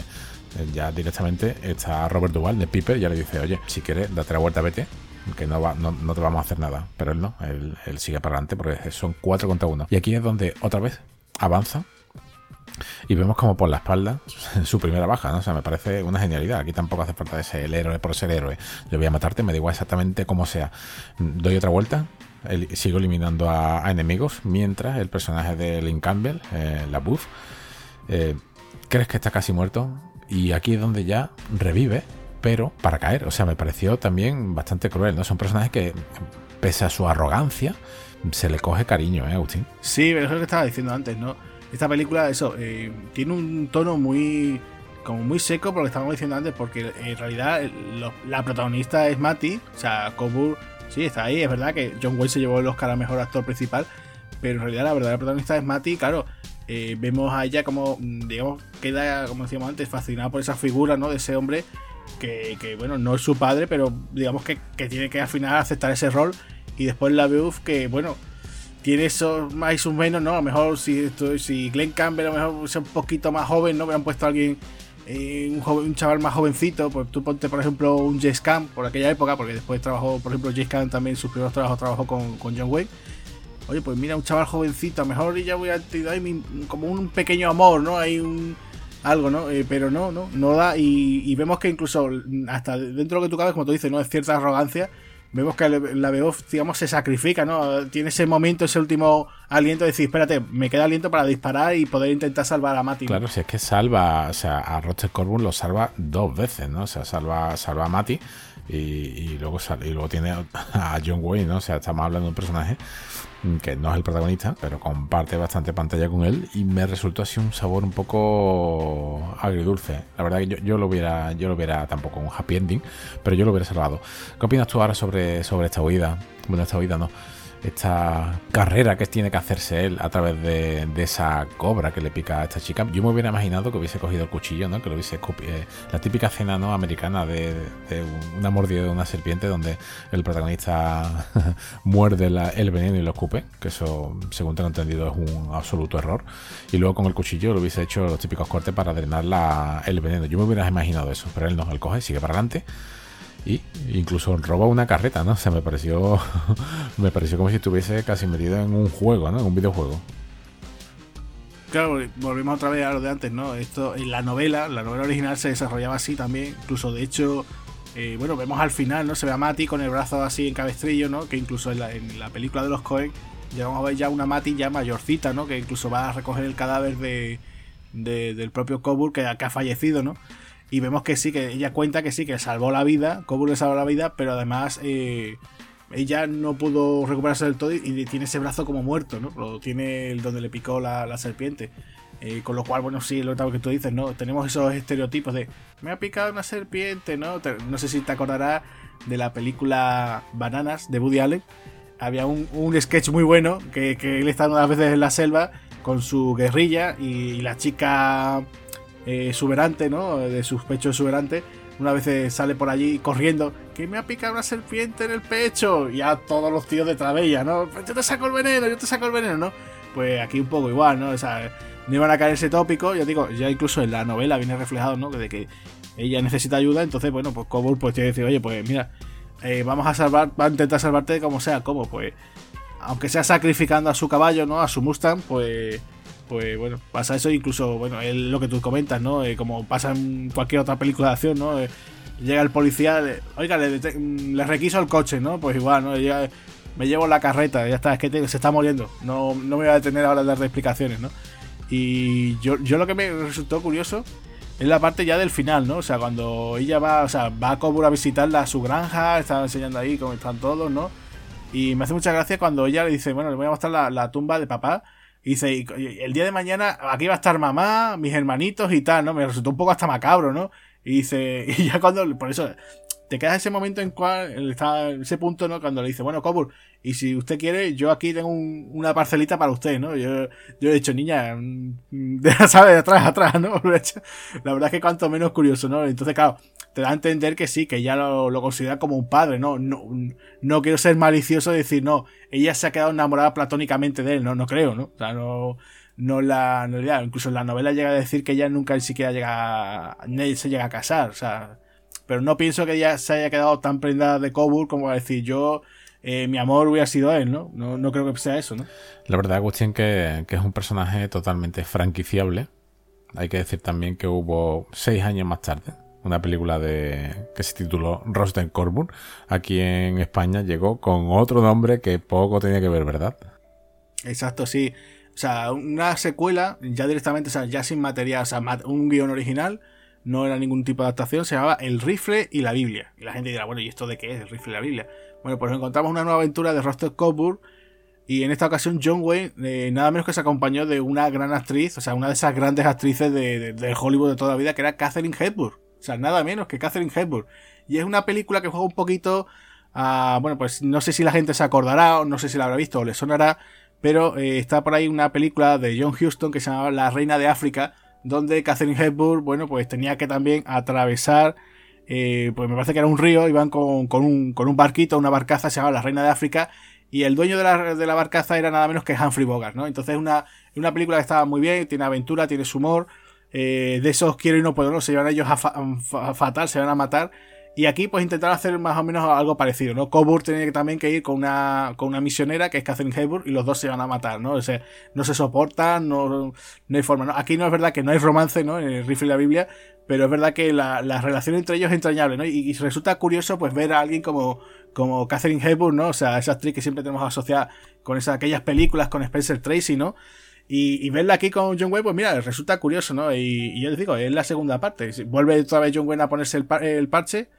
ya directamente está Robert Duval de Piper, ya le dice, oye, si quieres, date la vuelta, vete, que no, va, no, te vamos a hacer nada. Pero él no, él, sigue para adelante porque son 4 contra 1. Y aquí es donde otra vez avanza y vemos como por la espalda su primera baja, ¿no? O sea, me parece una genialidad. Aquí tampoco hace falta ser el héroe por ser héroe. Yo voy a matarte, me da igual exactamente cómo sea. Doy otra vuelta, sigo eliminando a, enemigos, mientras el personaje de Link Campbell, eh, la Buff, eh, crees que está casi muerto, y aquí es donde ya revive, pero para caer. O sea, me pareció también bastante cruel, ¿no? Son personajes que, pese a su arrogancia, se le coge cariño, ¿eh, Agustín? Sí, pero es lo que estaba diciendo antes, ¿no? Esta película, eso, eh, tiene un tono muy como muy seco por lo que estábamos diciendo antes, porque en realidad la protagonista es Matty, o sea, Cobur sí está ahí, es verdad que John Wayne se llevó el Oscar a mejor actor principal, pero en realidad la verdadera protagonista es Matty, claro, eh, vemos a ella como, mm, digamos, queda, como decíamos antes, fascinada por esa figura, ¿no? De ese hombre que, bueno, no es su padre, pero digamos que, tiene que al final aceptar ese rol. Y después la Beuf, que bueno, tiene eso más y sus menos, ¿no? A lo mejor si, si Glenn Campbell a lo mejor es un poquito más joven, ¿no? Hubieran puesto a alguien, eh, un, joven, un, chaval más jovencito, pues tú ponte, por ejemplo, un Jace Camp por aquella época, porque después trabajó, por ejemplo, Jace Camp también sus primeros trabajos trabajó con, con John Wayne oye, pues mira, un chaval jovencito, a lo mejor ya voy a tener como un pequeño amor, ¿no? Hay un algo, ¿no? Eh, pero no, no, no da. Y, vemos que incluso hasta dentro de lo que tú cabes, como tú dices, ¿no? Es cierta arrogancia. Vemos que la veo, digamos, se sacrifica, ¿no? Tiene ese momento, ese último aliento de decir, espérate, me queda aliento para disparar y poder intentar salvar a Mati. Claro, si es que salva, o sea, a Roger Corbin lo salva dos veces, ¿no? O sea, salva, salva a Mati y, luego y luego tiene a John Wayne, ¿no? O sea, estamos hablando de un personaje que no es el protagonista, pero comparte bastante pantalla con él y me resultó así un sabor un poco agridulce. La verdad que yo, lo hubiera, yo lo hubiera tampoco un happy ending, pero yo lo hubiera salvado. ¿Qué opinas tú ahora sobre, sobre esta huida? Bueno, esta huida no esta carrera que tiene que hacerse él a través de, esa cobra que le pica a esta chica. Yo me hubiera imaginado que hubiese cogido el cuchillo, ¿no? Que lo hubiese eh, la típica escena ¿no? americana de, una mordida de una serpiente donde el protagonista muerde el veneno y lo escupe, que eso, según tengo entendido, es un absoluto error. Y luego con el cuchillo lo hubiese hecho los típicos cortes para drenar la, el veneno. Yo me hubiera imaginado eso, pero él no, él coge, sigue para adelante y incluso roba una carreta, ¿no? O sea, me pareció, me pareció como si estuviese casi metido en un juego, ¿no? En un videojuego. Claro, volvemos otra vez a lo de antes, ¿no? Esto en la novela, la novela original se desarrollaba así también. Incluso, de hecho, eh, bueno, vemos al final, ¿no? Se ve a Mati con el brazo así en cabestrillo, ¿no? Que incluso en la, película de los Cohen ya vamos a ver ya una Mati ya mayorcita, ¿no? Que incluso va a recoger el cadáver de, del propio Cobur que, que ha fallecido, ¿no? Y vemos que sí, que ella cuenta que sí, que salvó la vida, Cobur le salvó la vida, pero además eh, ella no pudo recuperarse del todo y tiene ese brazo como muerto, ¿no? Lo tiene donde le picó la, serpiente. Eh, con lo cual, bueno, sí, lo que tú dices, ¿no? Tenemos esos estereotipos de me ha picado una serpiente, ¿no? no sé si te acordarás de la película Bananas de Woody Allen. Había un, sketch muy bueno que, él está unas veces en la selva con su guerrilla y la chica eh, exuberante, ¿no? De sus pechos exuberantes. Una vez sale por allí corriendo, que me ha picado una serpiente en el pecho. Y a todos los tíos de ella, ¿no? Yo te saco el veneno, yo te saco el veneno, ¿no? Pues aquí un poco igual, ¿no? O sea, no iban a caer ese tópico. Ya digo, ya incluso en la novela viene reflejado, ¿no? De que ella necesita ayuda. Entonces, bueno, pues Cobol pues tiene que decir, oye, pues mira, eh, vamos a salvar, va a intentar salvarte como sea, como, pues, aunque sea sacrificando a su caballo, ¿no? A su Mustang, pues pues bueno, pasa eso, incluso, bueno, es lo que tú comentas, ¿no? Eh, como pasa en cualquier otra película de acción, ¿no? Eh, llega el policía, oiga, le, le, requiso el coche, ¿no? Pues igual, ¿no? Ya, me llevo la carreta, ya está, es que se está muriendo, no, no me voy a detener ahora a dar explicaciones, ¿no? Y yo, yo lo que me resultó curioso es la parte ya del final, ¿no? O sea, cuando ella va, o sea, va a Cobur a visitarla a su granja, estaba enseñando ahí cómo están todos, ¿no? Y me hace mucha gracia cuando ella le dice, bueno, le voy a mostrar la tumba de papá. Y dice, el día de mañana aquí va a estar mamá, mis hermanitos y tal, ¿no? Me resultó un poco hasta macabro, ¿no? Y dice, y ya cuando, por eso, te queda ese momento en cual está ese punto, ¿no? Cuando le dice, bueno, Cobur, y si usted quiere, yo aquí tengo una parcelita para usted, ¿no? Yo, yo he dicho, niña, mm, ¿sabes? De atrás, atrás, ¿no? La verdad es que cuanto menos curioso, ¿no? Entonces, claro, te da a entender que sí, que ella lo, lo considera como un padre, ¿no? No, no quiero ser malicioso y decir, no, ella se ha quedado enamorada platónicamente de él, no, no creo, ¿no? O sea, no, no la, no, incluso en la novela llega a decir que ella nunca ni siquiera llega, se llega a casar, o sea, pero no pienso que ella se haya quedado tan prendada de Cobur como a decir yo, eh, mi amor hubiera sido él, ¿no? ¿no? ¿no? creo que sea eso, ¿no? La verdad, Agustín, que, que es un personaje totalmente franquiciable. Hay que decir también que hubo seis años más tarde una película de que se tituló Rosten Corbun. Aquí en España llegó con otro nombre que poco tenía que ver, ¿verdad? Exacto, sí. O sea, una secuela ya directamente, o sea, ya sin material, o sea, un guion original no era ningún tipo de adaptación, se llamaba El rifle y la Biblia. Y la gente dirá, bueno, ¿y esto de qué es el rifle y la Biblia? Bueno, pues encontramos una nueva aventura de Roster Coburn y en esta ocasión John Wayne eh, nada menos que se acompañó de una gran actriz, o sea, una de esas grandes actrices de, Hollywood de toda la vida, que era Catherine Hepburn. O sea, nada menos que Catherine Hepburn. Y es una película que juega un poquito a... Bueno, pues no sé si la gente se acordará o no sé si la habrá visto o le sonará, pero eh, está por ahí una película de John Huston que se llamaba La Reina de África, donde Catherine Hepburn, bueno, pues tenía que también atravesar, eh, pues me parece que era un río, iban con, con, un, con un barquito, una barcaza, se llamaba La Reina de África, y el dueño de la, de la barcaza era nada menos que Humphrey Bogart, ¿no? Entonces es una, una película que estaba muy bien, tiene aventura, tiene su humor, eh, de esos quiero y no puedo, no, se llevan ellos a, fatal, se van a matar, y aquí pues intentaron hacer más o menos algo parecido, ¿no? Coburn tenía también que ir con una, con una misionera que es Catherine Hepburn y los dos se van a matar, ¿no? O sea, no se soportan, no, no hay forma, ¿no? Aquí no es verdad que no hay romance, ¿no? En el rifle y la Biblia, pero es verdad que la, la relación entre ellos es entrañable, ¿no? Y, resulta curioso pues ver a alguien como, como Catherine Hepburn, ¿no? O sea, esa actriz que siempre tenemos asociada con esas, aquellas películas con Spencer Tracy, ¿no? Y, verla aquí con John Wayne, pues mira, resulta curioso, ¿no? Y, yo les digo, es la segunda parte. Vuelve otra vez John Wayne a ponerse el, el parche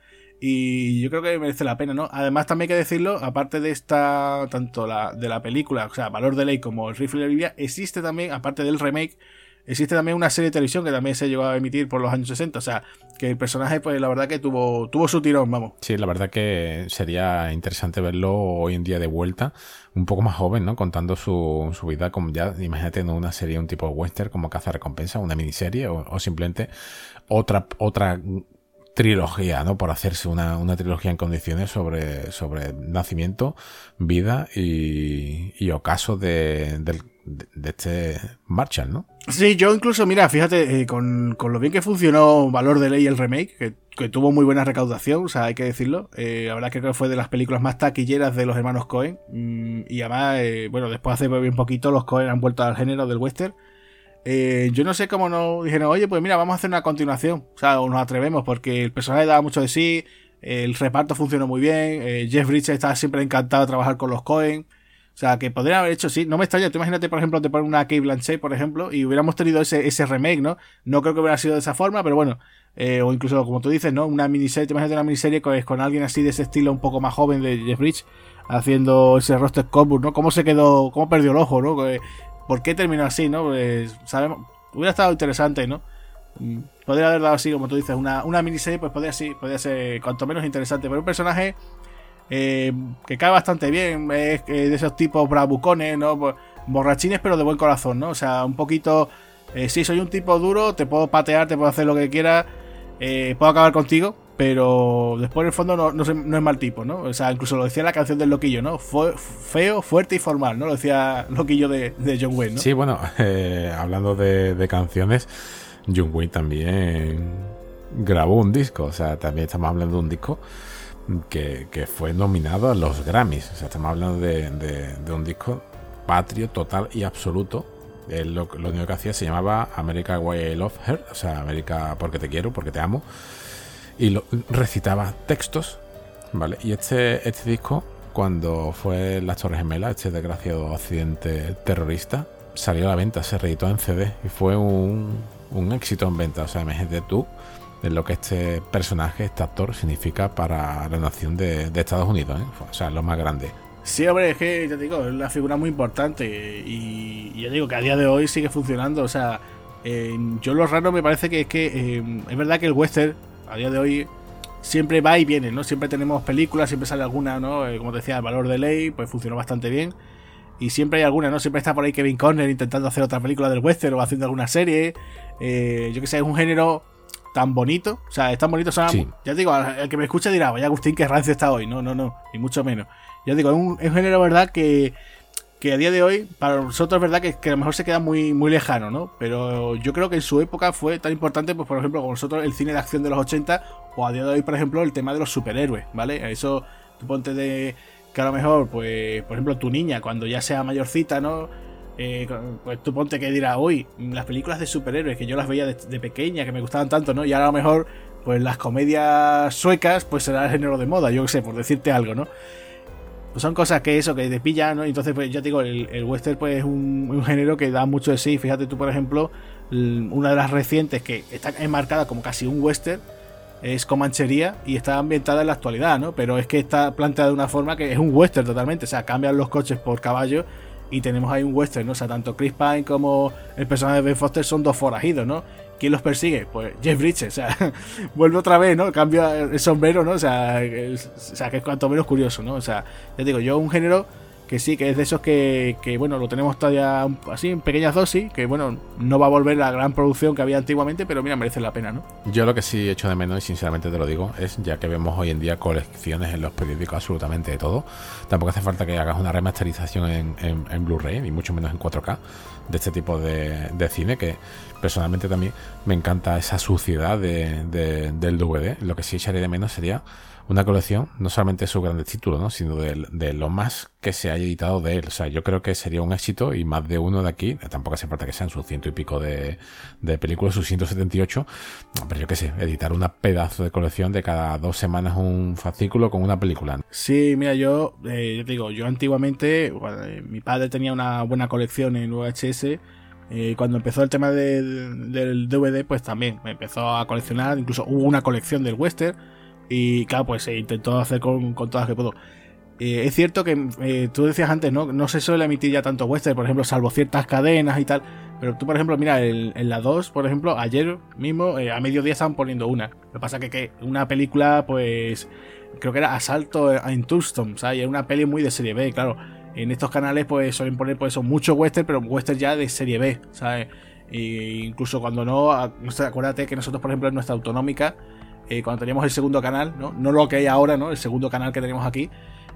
y yo creo que merece la pena, ¿no? Además, también hay que decirlo, aparte de esta, tanto la, de la película, o sea, Valor de Ley como el Rifle de Biblia, existe también, aparte del remake, existe también una serie de televisión que también se llegó a emitir por los años 60. O sea, que el personaje, pues la verdad que tuvo, tuvo su tirón, vamos. Sí, la verdad que sería interesante verlo hoy en día de vuelta, un poco más joven, ¿no? Contando su, su vida como ya, imagínate, en una serie, un tipo western como Caza Recompensa, una miniserie o simplemente otra, otra trilogía, ¿no? Por hacerse una, una trilogía en condiciones sobre, sobre nacimiento, vida y, y ocaso de, de, de, este Marshall, ¿no? Sí, yo incluso, mira, fíjate, eh, con, con, lo bien que funcionó Valor de Ley el remake, que, que tuvo muy buena recaudación, o sea, hay que decirlo. Eh, la verdad creo que fue de las películas más taquilleras de los hermanos Cohen. Mm, y además, eh, bueno, después hace bien poquito los Cohen han vuelto al género del western. Eh, yo no sé cómo nos dijeron, oye, pues mira, vamos a hacer una continuación. O sea, o nos atrevemos, porque el personaje daba mucho de sí, el reparto funcionó muy bien, eh, Jeff Bridges estaba siempre encantado de trabajar con los Cohen. O sea, que podrían haber hecho, sí, no me extraña. Tú imagínate, por ejemplo, te ponen una Kate Blanchett, por ejemplo, y hubiéramos tenido ese, ese remake, ¿no? No creo que hubiera sido de esa forma, pero bueno. Eh, o incluso, como tú dices, ¿no? Una miniserie, te imagínate una miniserie con, con alguien así de ese estilo un poco más joven de Jeff Bridges, haciendo ese roster Coburn, ¿no? ¿Cómo se quedó, cómo perdió el ojo, ¿no? ¿Por qué terminó así, no? Pues sabemos, hubiera estado interesante, ¿no? Podría haber dado así, como tú dices, una, una miniserie, pues podría, sí, podría ser cuanto menos interesante. Pero un personaje eh, que cae bastante bien, es de esos tipos bravucones, ¿no? Borrachines, pero de buen corazón, ¿no? O sea, un poquito. Eh, sí, soy un tipo duro, te puedo patear, te puedo hacer lo que quieras, eh, puedo acabar contigo, pero después en el fondo no, no, es mal tipo, ¿no? O sea, incluso lo decía la canción del Loquillo, ¿no? Fue feo, fuerte y formal, ¿no? Lo decía Loquillo de, John Wayne, ¿no? Sí, bueno, eh, hablando de, canciones, John Wayne también grabó un disco, o sea, también estamos hablando de un disco que, fue nominado a los Grammys, o sea, estamos hablando de, un disco patrio, total y absoluto Él lo, único que hacía se llamaba America Why I Love Her, o sea, América porque te quiero, porque te amo. Y lo, recitaba textos, ¿vale? Y este, este disco, cuando fue Las Torres Gemelas, este desgraciado accidente terrorista, salió a la venta, se reeditó en CD y fue un, un éxito en venta. O sea, imagínate tú de lo que este personaje, este actor, significa para la nación de, Estados Unidos. ¿eh? O sea, lo más grande. Sí, hombre, es que ya te digo, es una figura muy importante y, ya digo que a día de hoy sigue funcionando. O sea, yo lo raro me parece que es que eh, es verdad que el western a día de hoy siempre va y viene, ¿no? Siempre tenemos películas, siempre sale alguna, ¿no? Eh, como te decía, el valor de ley, pues funcionó bastante bien. Y siempre hay alguna, ¿no? Siempre está por ahí Kevin Conner intentando hacer otra película del western o haciendo alguna serie. yo que sé, es un género tan bonito. O sea, es tan bonito. O sea, Ya digo, el que me escucha dirá, vaya Agustín, que rancio está hoy. No, no, no, ni mucho menos. Ya digo, es un, género, ¿verdad? Que, que, a día de hoy, para nosotros, es verdad que, a lo mejor se queda muy, muy lejano, ¿no? Pero yo creo que en su época fue tan importante, pues por ejemplo, con nosotros el cine de acción de los 80, o a día de hoy, por ejemplo, el tema de los superhéroes, ¿vale? Eso, tú ponte de que a lo mejor, pues, por ejemplo, tu niña, cuando ya sea mayorcita, ¿no? Eh, pues tú ponte que dirá, hoy las películas de superhéroes que yo las veía de, pequeña, que me gustaban tanto, ¿no? Y ahora a lo mejor, pues las comedias suecas, pues será el género de moda, yo qué sé, por decirte algo, ¿no? Pues son cosas que eso, que te pillan, ¿no? Entonces, pues ya te digo, el, western pues es un, género que da mucho de sí. Fíjate tú, por ejemplo, una de las recientes que está enmarcada como casi un western es Comanchería y está ambientada en la actualidad, ¿no? Pero es que está planteada de una forma que es un western totalmente, o sea, cambian los coches por caballos y tenemos ahí un western, ¿no? O sea, tanto Chris Pine como el personaje de Ben Foster son dos forajidos, ¿no? ¿Quién los persigue? Pues Jeff Bridges, o sea, vuelve otra vez, ¿no? Cambia el sombrero, ¿no? O sea, o sea, que es cuanto menos curioso, ¿no? O sea, ya digo, yo un género que sí, que es de esos que, bueno, lo tenemos todavía así en pequeñas dosis, que bueno, no va a volver la gran producción que había antiguamente, pero mira, merece la pena, ¿no? Yo lo que sí echo de menos, y sinceramente te lo digo, es ya que vemos hoy en día colecciones en los periódicos absolutamente de todo, tampoco hace falta que hagas una remasterización en, Blu-ray, ni mucho menos en 4K, de este tipo de, cine, que personalmente también me encanta esa suciedad de, del DVD. Lo que sí echaría de menos sería una colección, no solamente de sus grandes títulos, ¿no? sino de, lo más que se haya editado de él. O sea, yo creo que sería un éxito y más de uno de aquí, tampoco hace falta que sean sus ciento y pico de, de películas, sus 178, pero yo qué sé, editar una pedazo de colección de cada dos semanas un fascículo con una película. Sí, mira, yo, eh, digo, yo antiguamente, eh, mi padre tenía una buena colección en VHS. Eh, cuando empezó el tema del DVD, pues también me empezó a coleccionar. Incluso hubo una colección del western y claro, pues se intentó hacer con, con todas que puedo. Eh, es cierto que eh, tú decías antes, ¿no? No se suele emitir ya tanto western, por ejemplo, salvo ciertas cadenas y tal. Pero tú, por ejemplo, mira, en, la 2, por ejemplo, ayer mismo, eh, a mediodía estaban poniendo una. Lo que pasa que, que una película, pues, creo que era Asalto en Tucson, ¿sabes? Y era una peli muy de serie B, claro. En estos canales, pues, suelen poner, pues, eso, mucho western, pero western ya de serie B, ¿sabes? Incluso cuando no, acuérdate que nosotros, por ejemplo, en nuestra autonómica, eh, cuando teníamos el segundo canal, ¿no? no lo que hay ahora, ¿no? El segundo canal que tenemos aquí.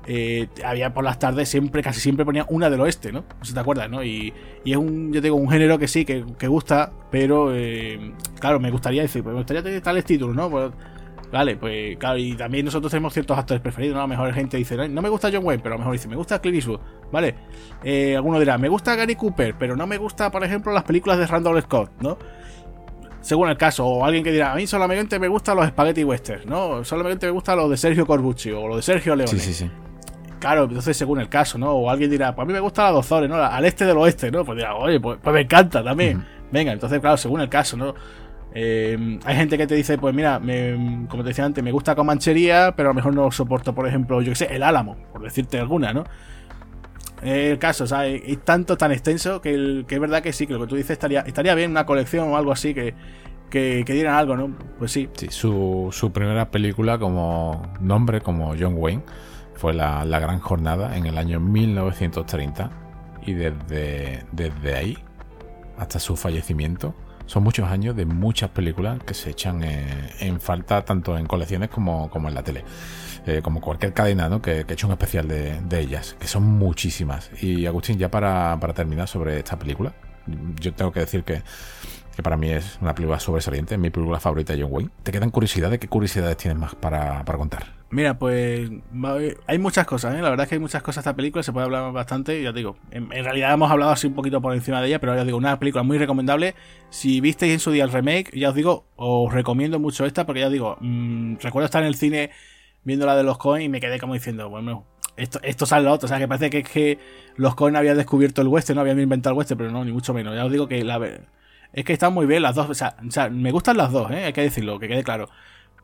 Eh, había por las tardes siempre, casi siempre ponía una del oeste, ¿no? No sé te acuerdas, ¿no? Y, es un, yo digo, un género que sí, que, gusta, pero eh, claro, me gustaría decir, pues me gustaría tener tales títulos, ¿no? Pues, vale, pues claro, y también nosotros tenemos ciertos actores preferidos, ¿no? A lo mejor gente dice, no me gusta John Wayne, pero a lo mejor dice, me gusta Clint Eastwood, ¿vale? alguno dirá, me gusta Gary Cooper, pero no me gusta, por ejemplo, las películas de Randall Scott, ¿no? Según el caso, o alguien que dirá, a mí solamente me gustan los spaghetti western, ¿no? Solamente me gustan los de Sergio Corbucci o los de Sergio Leone. Sí, sí, sí. Claro, entonces según el caso, ¿no? O alguien dirá, pues a mí me gusta la Dozores, ¿no? Al este del oeste, ¿no? Pues dirá, oye, pues, pues me encanta también. Venga, entonces, claro, según el caso, ¿no? Eh, hay gente que te dice, pues mira, como te decía antes, me gusta Comanchería, pero a lo mejor no soporto, por ejemplo, yo qué sé, el Álamo, por decirte alguna, ¿no? El caso, o sea, es tanto, tan extenso que, es verdad que sí, que lo que tú dices estaría, estaría bien una colección o algo así que, que, dieran algo, ¿no? Pues sí. Sí, su, su, primera película como nombre, como John Wayne, fue la, Gran Jornada en el año 1930 y desde, desde ahí hasta su fallecimiento son muchos años de muchas películas que se echan en, falta tanto en colecciones como, como en la tele. Eh, como cualquier cadena ¿no? que, que he hecho un especial de, ellas, que son muchísimas. Y Agustín, ya para, terminar sobre esta película, yo tengo que decir que para mí es una película sobresaliente, mi película favorita de John Wayne. ¿Te quedan curiosidades? ¿Qué curiosidades tienes más para, contar? Mira, pues hay muchas cosas, ¿eh? la verdad es que hay muchas cosas de esta película, se puede hablar bastante, ya digo, en, realidad hemos hablado así un poquito por encima de ella, pero ya digo, una película muy recomendable. Si visteis en su día el remake, ya os digo, os recomiendo mucho esta, porque ya digo, mmm, recuerdo estar en el cine viendo la de los Coen y me quedé como diciendo, bueno, esto, esto sale lo otro. O sea, que parece que, que los Coen habían descubierto el western, no habían inventado el western, pero no, ni mucho menos. Ya os digo que la, es que están muy bien las dos. O sea, me gustan las dos, ¿eh? hay que decirlo, que quede claro.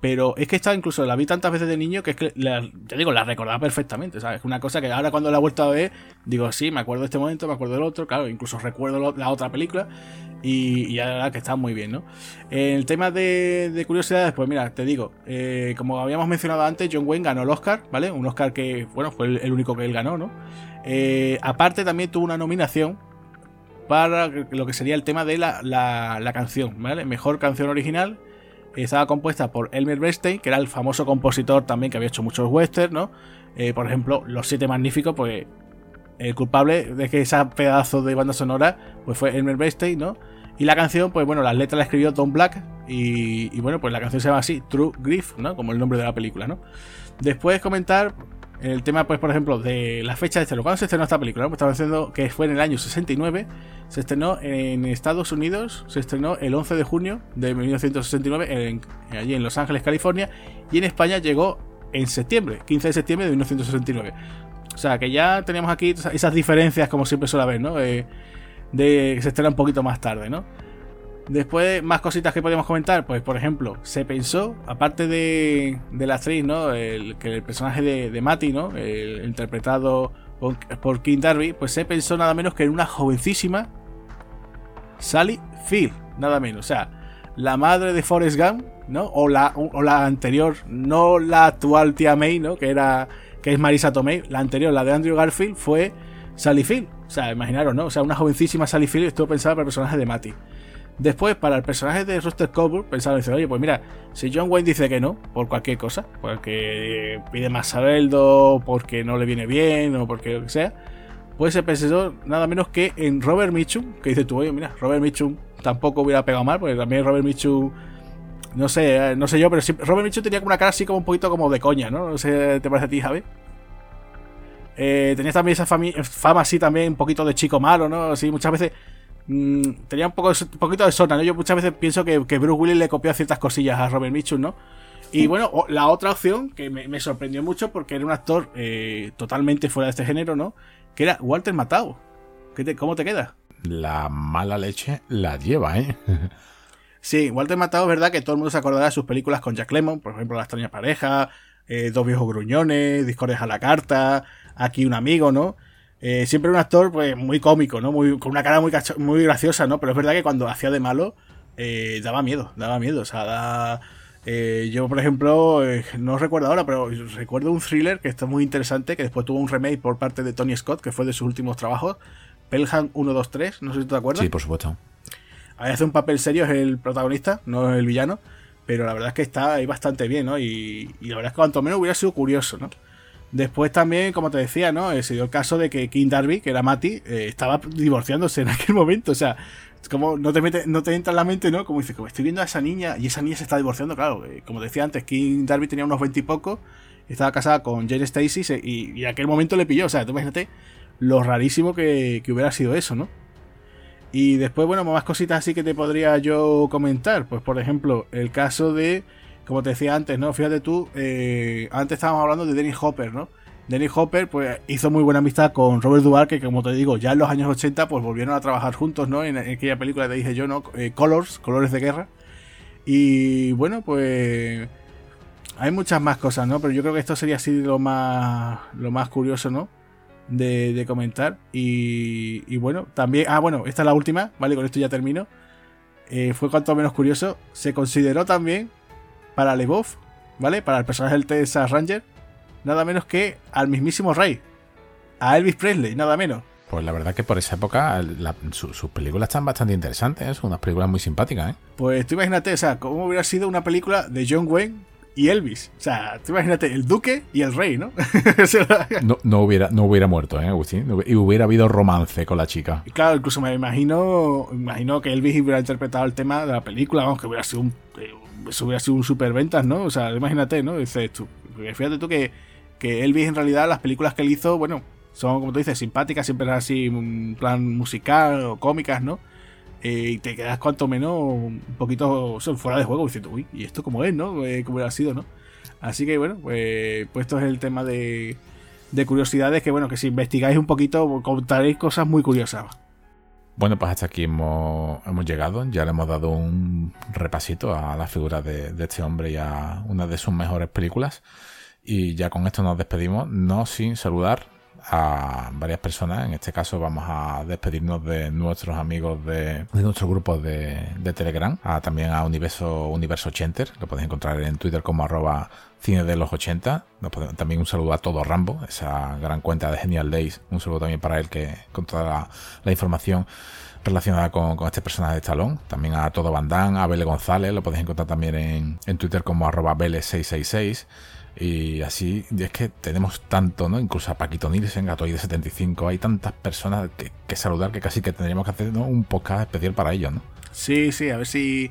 Pero es que esta incluso la vi tantas veces de niño que es que, te digo, la recordaba perfectamente, ¿sabes? Es una cosa que ahora cuando la he vuelto a ver, digo, sí, me acuerdo de este momento, me acuerdo del otro, claro, incluso recuerdo la otra película y, y la verdad que está muy bien, ¿no? El tema de, curiosidades, pues mira, te digo, eh, como habíamos mencionado antes, John Wayne ganó el Oscar, ¿vale? Un Oscar que, bueno, fue el, único que él ganó, ¿no? Eh, aparte también tuvo una nominación para lo que sería el tema de la, la, canción, ¿vale? Mejor canción original. Estaba compuesta por Elmer Bernstein, que era el famoso compositor también que había hecho muchos westerns, ¿no? Eh, por ejemplo, Los Siete Magníficos, pues el culpable de que ese pedazo de banda sonora pues fue Elmer Bernstein, ¿no? Y la canción, pues bueno, las letras la escribió Tom Black y, y, bueno, pues la canción se llama así, True Grief, ¿no? Como el nombre de la película, ¿no? Después comentar el tema, pues, por ejemplo, de la fecha de estreno. ¿Cuándo se estrenó esta película? Pues estamos diciendo que fue en el año 69. Se estrenó en Estados Unidos, se estrenó el 11 de junio de 1969, allí en Los Ángeles, California. Y en España llegó en septiembre, 15 de septiembre de 1969. O sea, que ya tenemos aquí esas diferencias, como siempre suele haber, ¿no? Eh, de que se estrena un poquito más tarde, ¿no? Después, más cositas que podemos comentar. Pues, por ejemplo, se pensó, aparte de, de la actriz, ¿no? El, que el personaje de, de Matty, ¿no? El, interpretado por, por King Darby, pues se pensó nada menos que en una jovencísima Sally Field, nada menos. O sea, la madre de Forrest Gump, ¿no? O la, o la anterior, no la actual tía May, ¿no? Que era. que es Marisa Tomei. La anterior, la de Andrew Garfield, fue Sally Field. O sea, imaginaros, ¿no? O sea, una jovencísima Sally Field estuvo pensada para el personaje de Matty. Después, para el personaje de Rooster Cogburn, pensaron, dice, oye, pues mira, si John Wayne dice que no, por cualquier cosa, porque pide más sueldo, porque no le viene bien, o porque lo que sea, pues se pensó nada menos que en Robert Mitchum, que dice tú, oye, mira, Robert Mitchum tampoco hubiera pegado mal, porque también Robert Mitchum, no sé, eh, no sé yo, pero Robert Mitchum tenía como una cara así como un poquito como de coña, ¿no? No sé, ¿te parece a ti, Javi? Eh, tenía también esa fama así también, un poquito de chico malo, ¿no? Así muchas veces Mm, tenía un, poco, un poquito de zona, ¿no? Yo muchas veces pienso que, que Bruce Willis le copió ciertas cosillas a Robert Mitchum, ¿no? Y bueno, la otra opción que me, sorprendió mucho porque era un actor eh, totalmente fuera de este género, ¿no? Que era Walter Matthau. ¿Cómo te queda? La mala leche la lleva, ¿eh? sí, Walter Matthau es verdad que todo el mundo se acordará de sus películas con Jack Lemmon, por ejemplo La extraña pareja, eh, Dos viejos gruñones, Discordes a la carta, Aquí un amigo, ¿no? Eh, siempre un actor pues muy cómico, ¿no? Muy, con una cara muy, muy graciosa, ¿no? Pero es verdad que cuando hacía de malo eh, daba miedo, daba miedo. O sea, eh, yo, por ejemplo, no recuerdo ahora, pero recuerdo un thriller que está muy interesante, que después tuvo un remake por parte de Tony Scott, que fue de sus últimos trabajos. Pelham 123, no sé si te acuerdas. Sí, por supuesto. Ahí hace un papel serio, es el protagonista, no es el villano. Pero la verdad es que está ahí bastante bien, ¿no? Y, y la verdad es que cuanto menos hubiera sido curioso, ¿no? Después también, como te decía, ¿no? Eh, se dio el caso de que King Darby, que era Mati, eh, estaba divorciándose en aquel momento. O sea, como no te mete, no te entra en la mente, ¿no? Como dices, como estoy viendo a esa niña y esa niña se está divorciando, claro. Eh, como decía antes, King Darby tenía unos veintipocos, estaba casada con Jane Stacy y, en aquel momento le pilló. O sea, tú imagínate lo rarísimo que, que hubiera sido eso, ¿no? Y después, bueno, más cositas así que te podría yo comentar. Pues, por ejemplo, el caso de como te decía antes, ¿no? Fíjate tú, eh, antes estábamos hablando de Dennis Hopper, ¿no? Dennis Hopper, pues, hizo muy buena amistad con Robert Duvall, que como te digo, ya en los años 80, pues volvieron a trabajar juntos, ¿no? En, aquella película te dije yo, ¿no? Eh, Colors, Colores de Guerra. Y bueno, pues hay muchas más cosas, ¿no? Pero yo creo que esto sería así lo más, lo más curioso, ¿no? De, comentar. Y, y, bueno, también, ah, bueno, esta es la última, ¿vale? Con esto ya termino. Eh, fue cuanto menos curioso. Se consideró también para LeBoff, ¿vale? Para el personaje del Texas Ranger, nada menos que al mismísimo Rey, a Elvis Presley, nada menos. Pues la verdad que por esa época sus películas están bastante interesantes, ¿eh? son unas películas muy simpáticas. ¿eh? Pues tú imagínate, o sea, cómo hubiera sido una película de John Wayne y Elvis. O sea, tú imagínate, el duque y el rey, ¿no? no, no, hubiera, no hubiera muerto, ¿eh, Agustín? Y hubiera habido romance con la chica. Y claro, incluso me imagino, imagino que Elvis hubiera interpretado el tema de la película, vamos, que hubiera sido un, eh, eso hubiera sido un superventas, ¿no? O sea, imagínate, ¿no? Dices tú, fíjate tú que, que Elvis en realidad las películas que él hizo, bueno, son, como tú dices, simpáticas, siempre así, un plan musical o cómicas, ¿no? Eh, y te quedas cuanto menos un poquito fuera de juego diciendo, uy, ¿y esto cómo es, no? Eh, ¿Cómo ha sido, no? Así que bueno, pues, pues, esto es el tema de, de curiosidades que bueno, que si investigáis un poquito contaréis cosas muy curiosas. Bueno, pues hasta aquí hemos, hemos llegado. Ya le hemos dado un repasito a la figura de, este hombre y a una de sus mejores películas. Y ya con esto nos despedimos, no sin saludar a varias personas. En este caso vamos a despedirnos de nuestros amigos de, nuestro grupo de, Telegram, a, también a Universo, Universo Chenter, lo podéis encontrar en Twitter como arroba cine de los 80. También un saludo a todo Rambo, esa gran cuenta de Genial Days. Un saludo también para él que con toda la, información relacionada con, este personaje de Talón. También a todo Bandán, a Bele González, lo podéis encontrar también en, en Twitter como arroba Bele666. Y así, es que tenemos tanto, ¿no? Incluso a Paquito Nielsen, a de 75, hay tantas personas que, saludar que casi que tendríamos que hacer un podcast especial para ellos, ¿no? Sí, sí, a ver si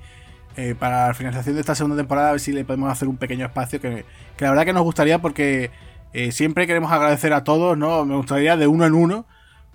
eh, para la finalización de esta segunda temporada, a ver si le podemos hacer un pequeño espacio que, la verdad que nos gustaría porque eh, siempre queremos agradecer a todos, ¿no? Me gustaría de uno en uno,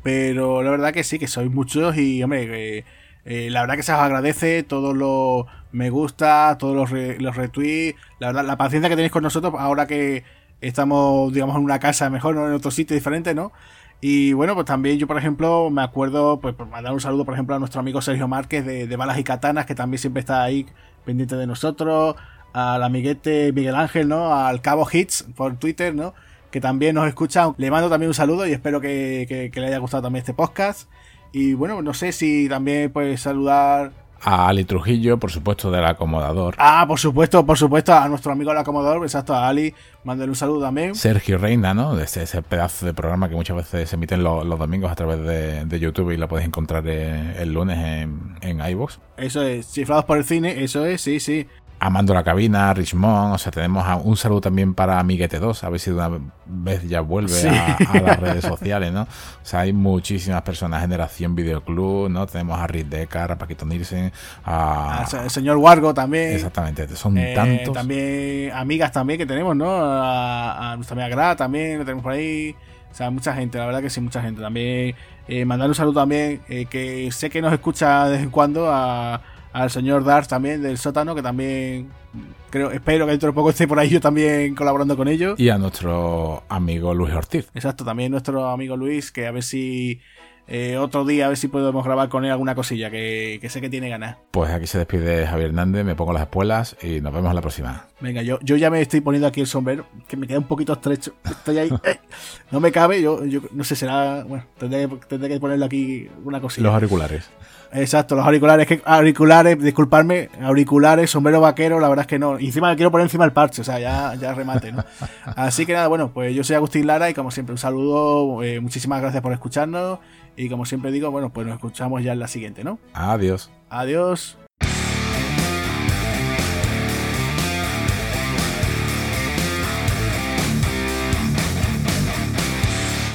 pero la verdad que sí, que sois muchos y, hombre, eh, la verdad que se os agradece todos los me gusta, todos los, los retweets, la verdad, la paciencia que tenéis con nosotros ahora que estamos, digamos, en una casa mejor, ¿no? En otro sitio diferente, ¿no? Y bueno, pues también yo, por ejemplo, me acuerdo, pues, por mandar un saludo, por ejemplo, a nuestro amigo Sergio Márquez de, Balas y Katanas, que también siempre está ahí pendiente de nosotros, al amiguete Miguel Ángel, ¿no? Al Cabo Hits por Twitter, ¿no? Que también nos escucha. Le mando también un saludo y espero que, que le haya gustado también este podcast. Y bueno, no sé si también puedes saludar a Ali Trujillo, por supuesto, del acomodador. Ah, por supuesto, por supuesto, a nuestro amigo el acomodador, exacto, a Ali, mándale un saludo también. Sergio Reina, ¿no? De ese, pedazo de programa que muchas veces se emiten los, domingos a través de, YouTube y lo podéis encontrar el, lunes en, en iVoox. Eso es, cifrados por el cine, eso es, sí, sí. Amando la cabina, Richmond, o sea, tenemos un saludo también para Miguete 2, a ver si de una vez ya vuelve a, las redes sociales, ¿no? O sea, hay muchísimas personas, Generación Videoclub, ¿no? Tenemos a Rick Decker, a Paquito Nielsen, a... El señor Wargo también. Exactamente, son eh, tantos. También amigas también que tenemos, ¿no? A, nuestra amiga Gra también, lo tenemos por ahí. O sea, mucha gente, la verdad que sí, mucha gente. También eh, mandar un saludo también, eh, que sé que nos escucha de vez en cuando a al señor Dars también del sótano, que también creo, espero que dentro de poco esté por ahí yo también colaborando con ellos. Y a nuestro amigo Luis Ortiz. Exacto, también nuestro amigo Luis, que a ver si eh, otro día, a ver si podemos grabar con él alguna cosilla, que, sé que tiene ganas. Pues aquí se despide Javier Hernández, me pongo las espuelas y nos vemos la próxima. Venga, yo, yo ya me estoy poniendo aquí el sombrero, que me queda un poquito estrecho. Estoy ahí, eh, no me cabe, yo, yo no sé, será, bueno, tendré, tendré que ponerle aquí una cosilla. Los auriculares. Exacto, los auriculares, que auriculares, disculparme, auriculares, sombrero vaquero, la verdad es que no. Y encima quiero poner encima el parche, o sea, ya, ya remate, ¿no? Así que nada, bueno, pues yo soy Agustín Lara y como siempre un saludo, eh, muchísimas gracias por escucharnos y como siempre digo, bueno, pues nos escuchamos ya en la siguiente, ¿no? Adiós. Adiós.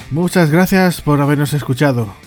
Muchas gracias por habernos escuchado.